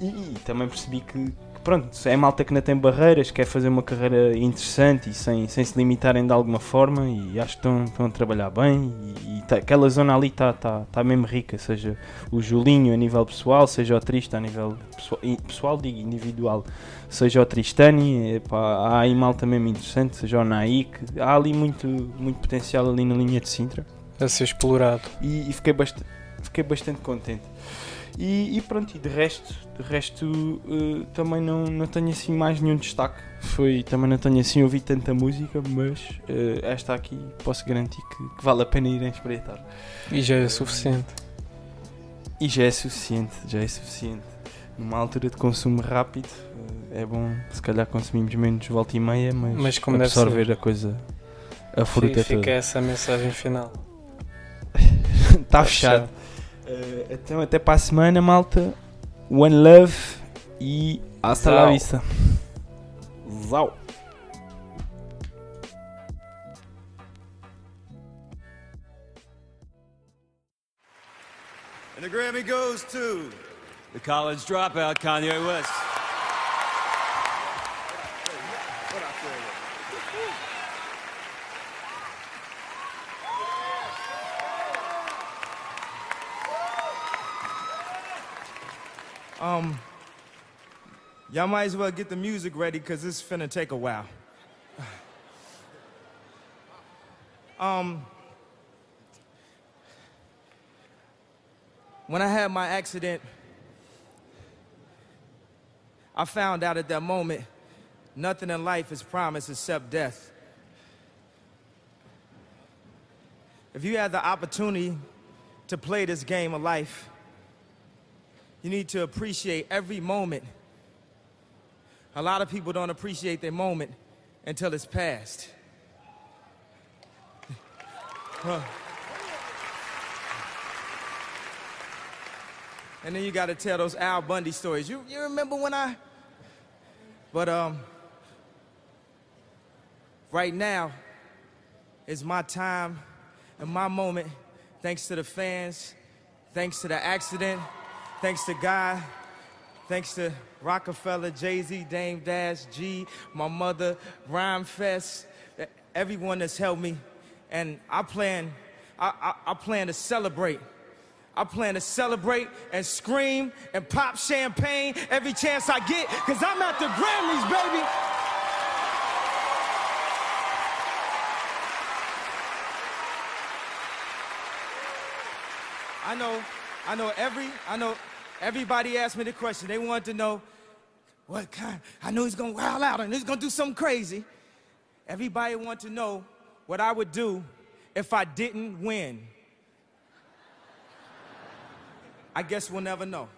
e, e também percebi que pronto, é malta que não tem barreiras, quer fazer uma carreira interessante e sem, sem se limitarem de alguma forma e acho que estão, estão a trabalhar bem e, e tá- aquela zona ali está tá, tá mesmo rica, seja o Julinho a nível pessoal, seja o Trista a nível pessoal, pessoal digo, individual seja o Tristani, epá, há aí malta mesmo interessante, seja o Naik, há ali muito, muito potencial ali na linha de Sintra A ser explorado. e, e fiquei, bastante, fiquei bastante contente. E, e pronto, e de resto, de resto eh, também não, não tenho assim mais nenhum destaque. Foi, também não tenho assim ouvido tanta música, mas eh, esta aqui posso garantir que, que vale a pena irem espreitar. E já é suficiente. E já é suficiente, já é suficiente. Numa altura de consumo rápido, eh, é bom se calhar consumimos menos volta e meia, mas, Mas como deve absorver a coisa, a fruta Fica toda. essa mensagem final. Está *laughs* fechado. Eh, então até para a semana, malta. One love e hasta la Zau. vista. Zau. And the Grammy goes to the college dropout, Kanye West. Um, y'all might as well get the music ready because this is finna take a while. *sighs* Um, when I had my accident, I found out at that moment nothing in life is promised except death. If you had the opportunity to play this game of life, you need to appreciate every moment. A lot of people don't appreciate their moment until it's past. And then you got to tell those Al Bundy stories. You, you remember when I. But um, right now is my time and my moment. Thanks to the fans, thanks to the accident, thanks to God, thanks to Rockefeller, Jay Z, Dame Dash, G, my mother, Rhyme Fest, everyone that's helped me. And I plan, I, I, I plan to celebrate. I plan to celebrate and scream and pop champagne every chance I get, because I'm at the Grammys, baby. I know, I know every, I know everybody asked me the question. They wanted to know what kind. I knew he's gonna wild out and he's gonna do something crazy. Everybody wanted to know what I would do if I didn't win. I guess we'll never know.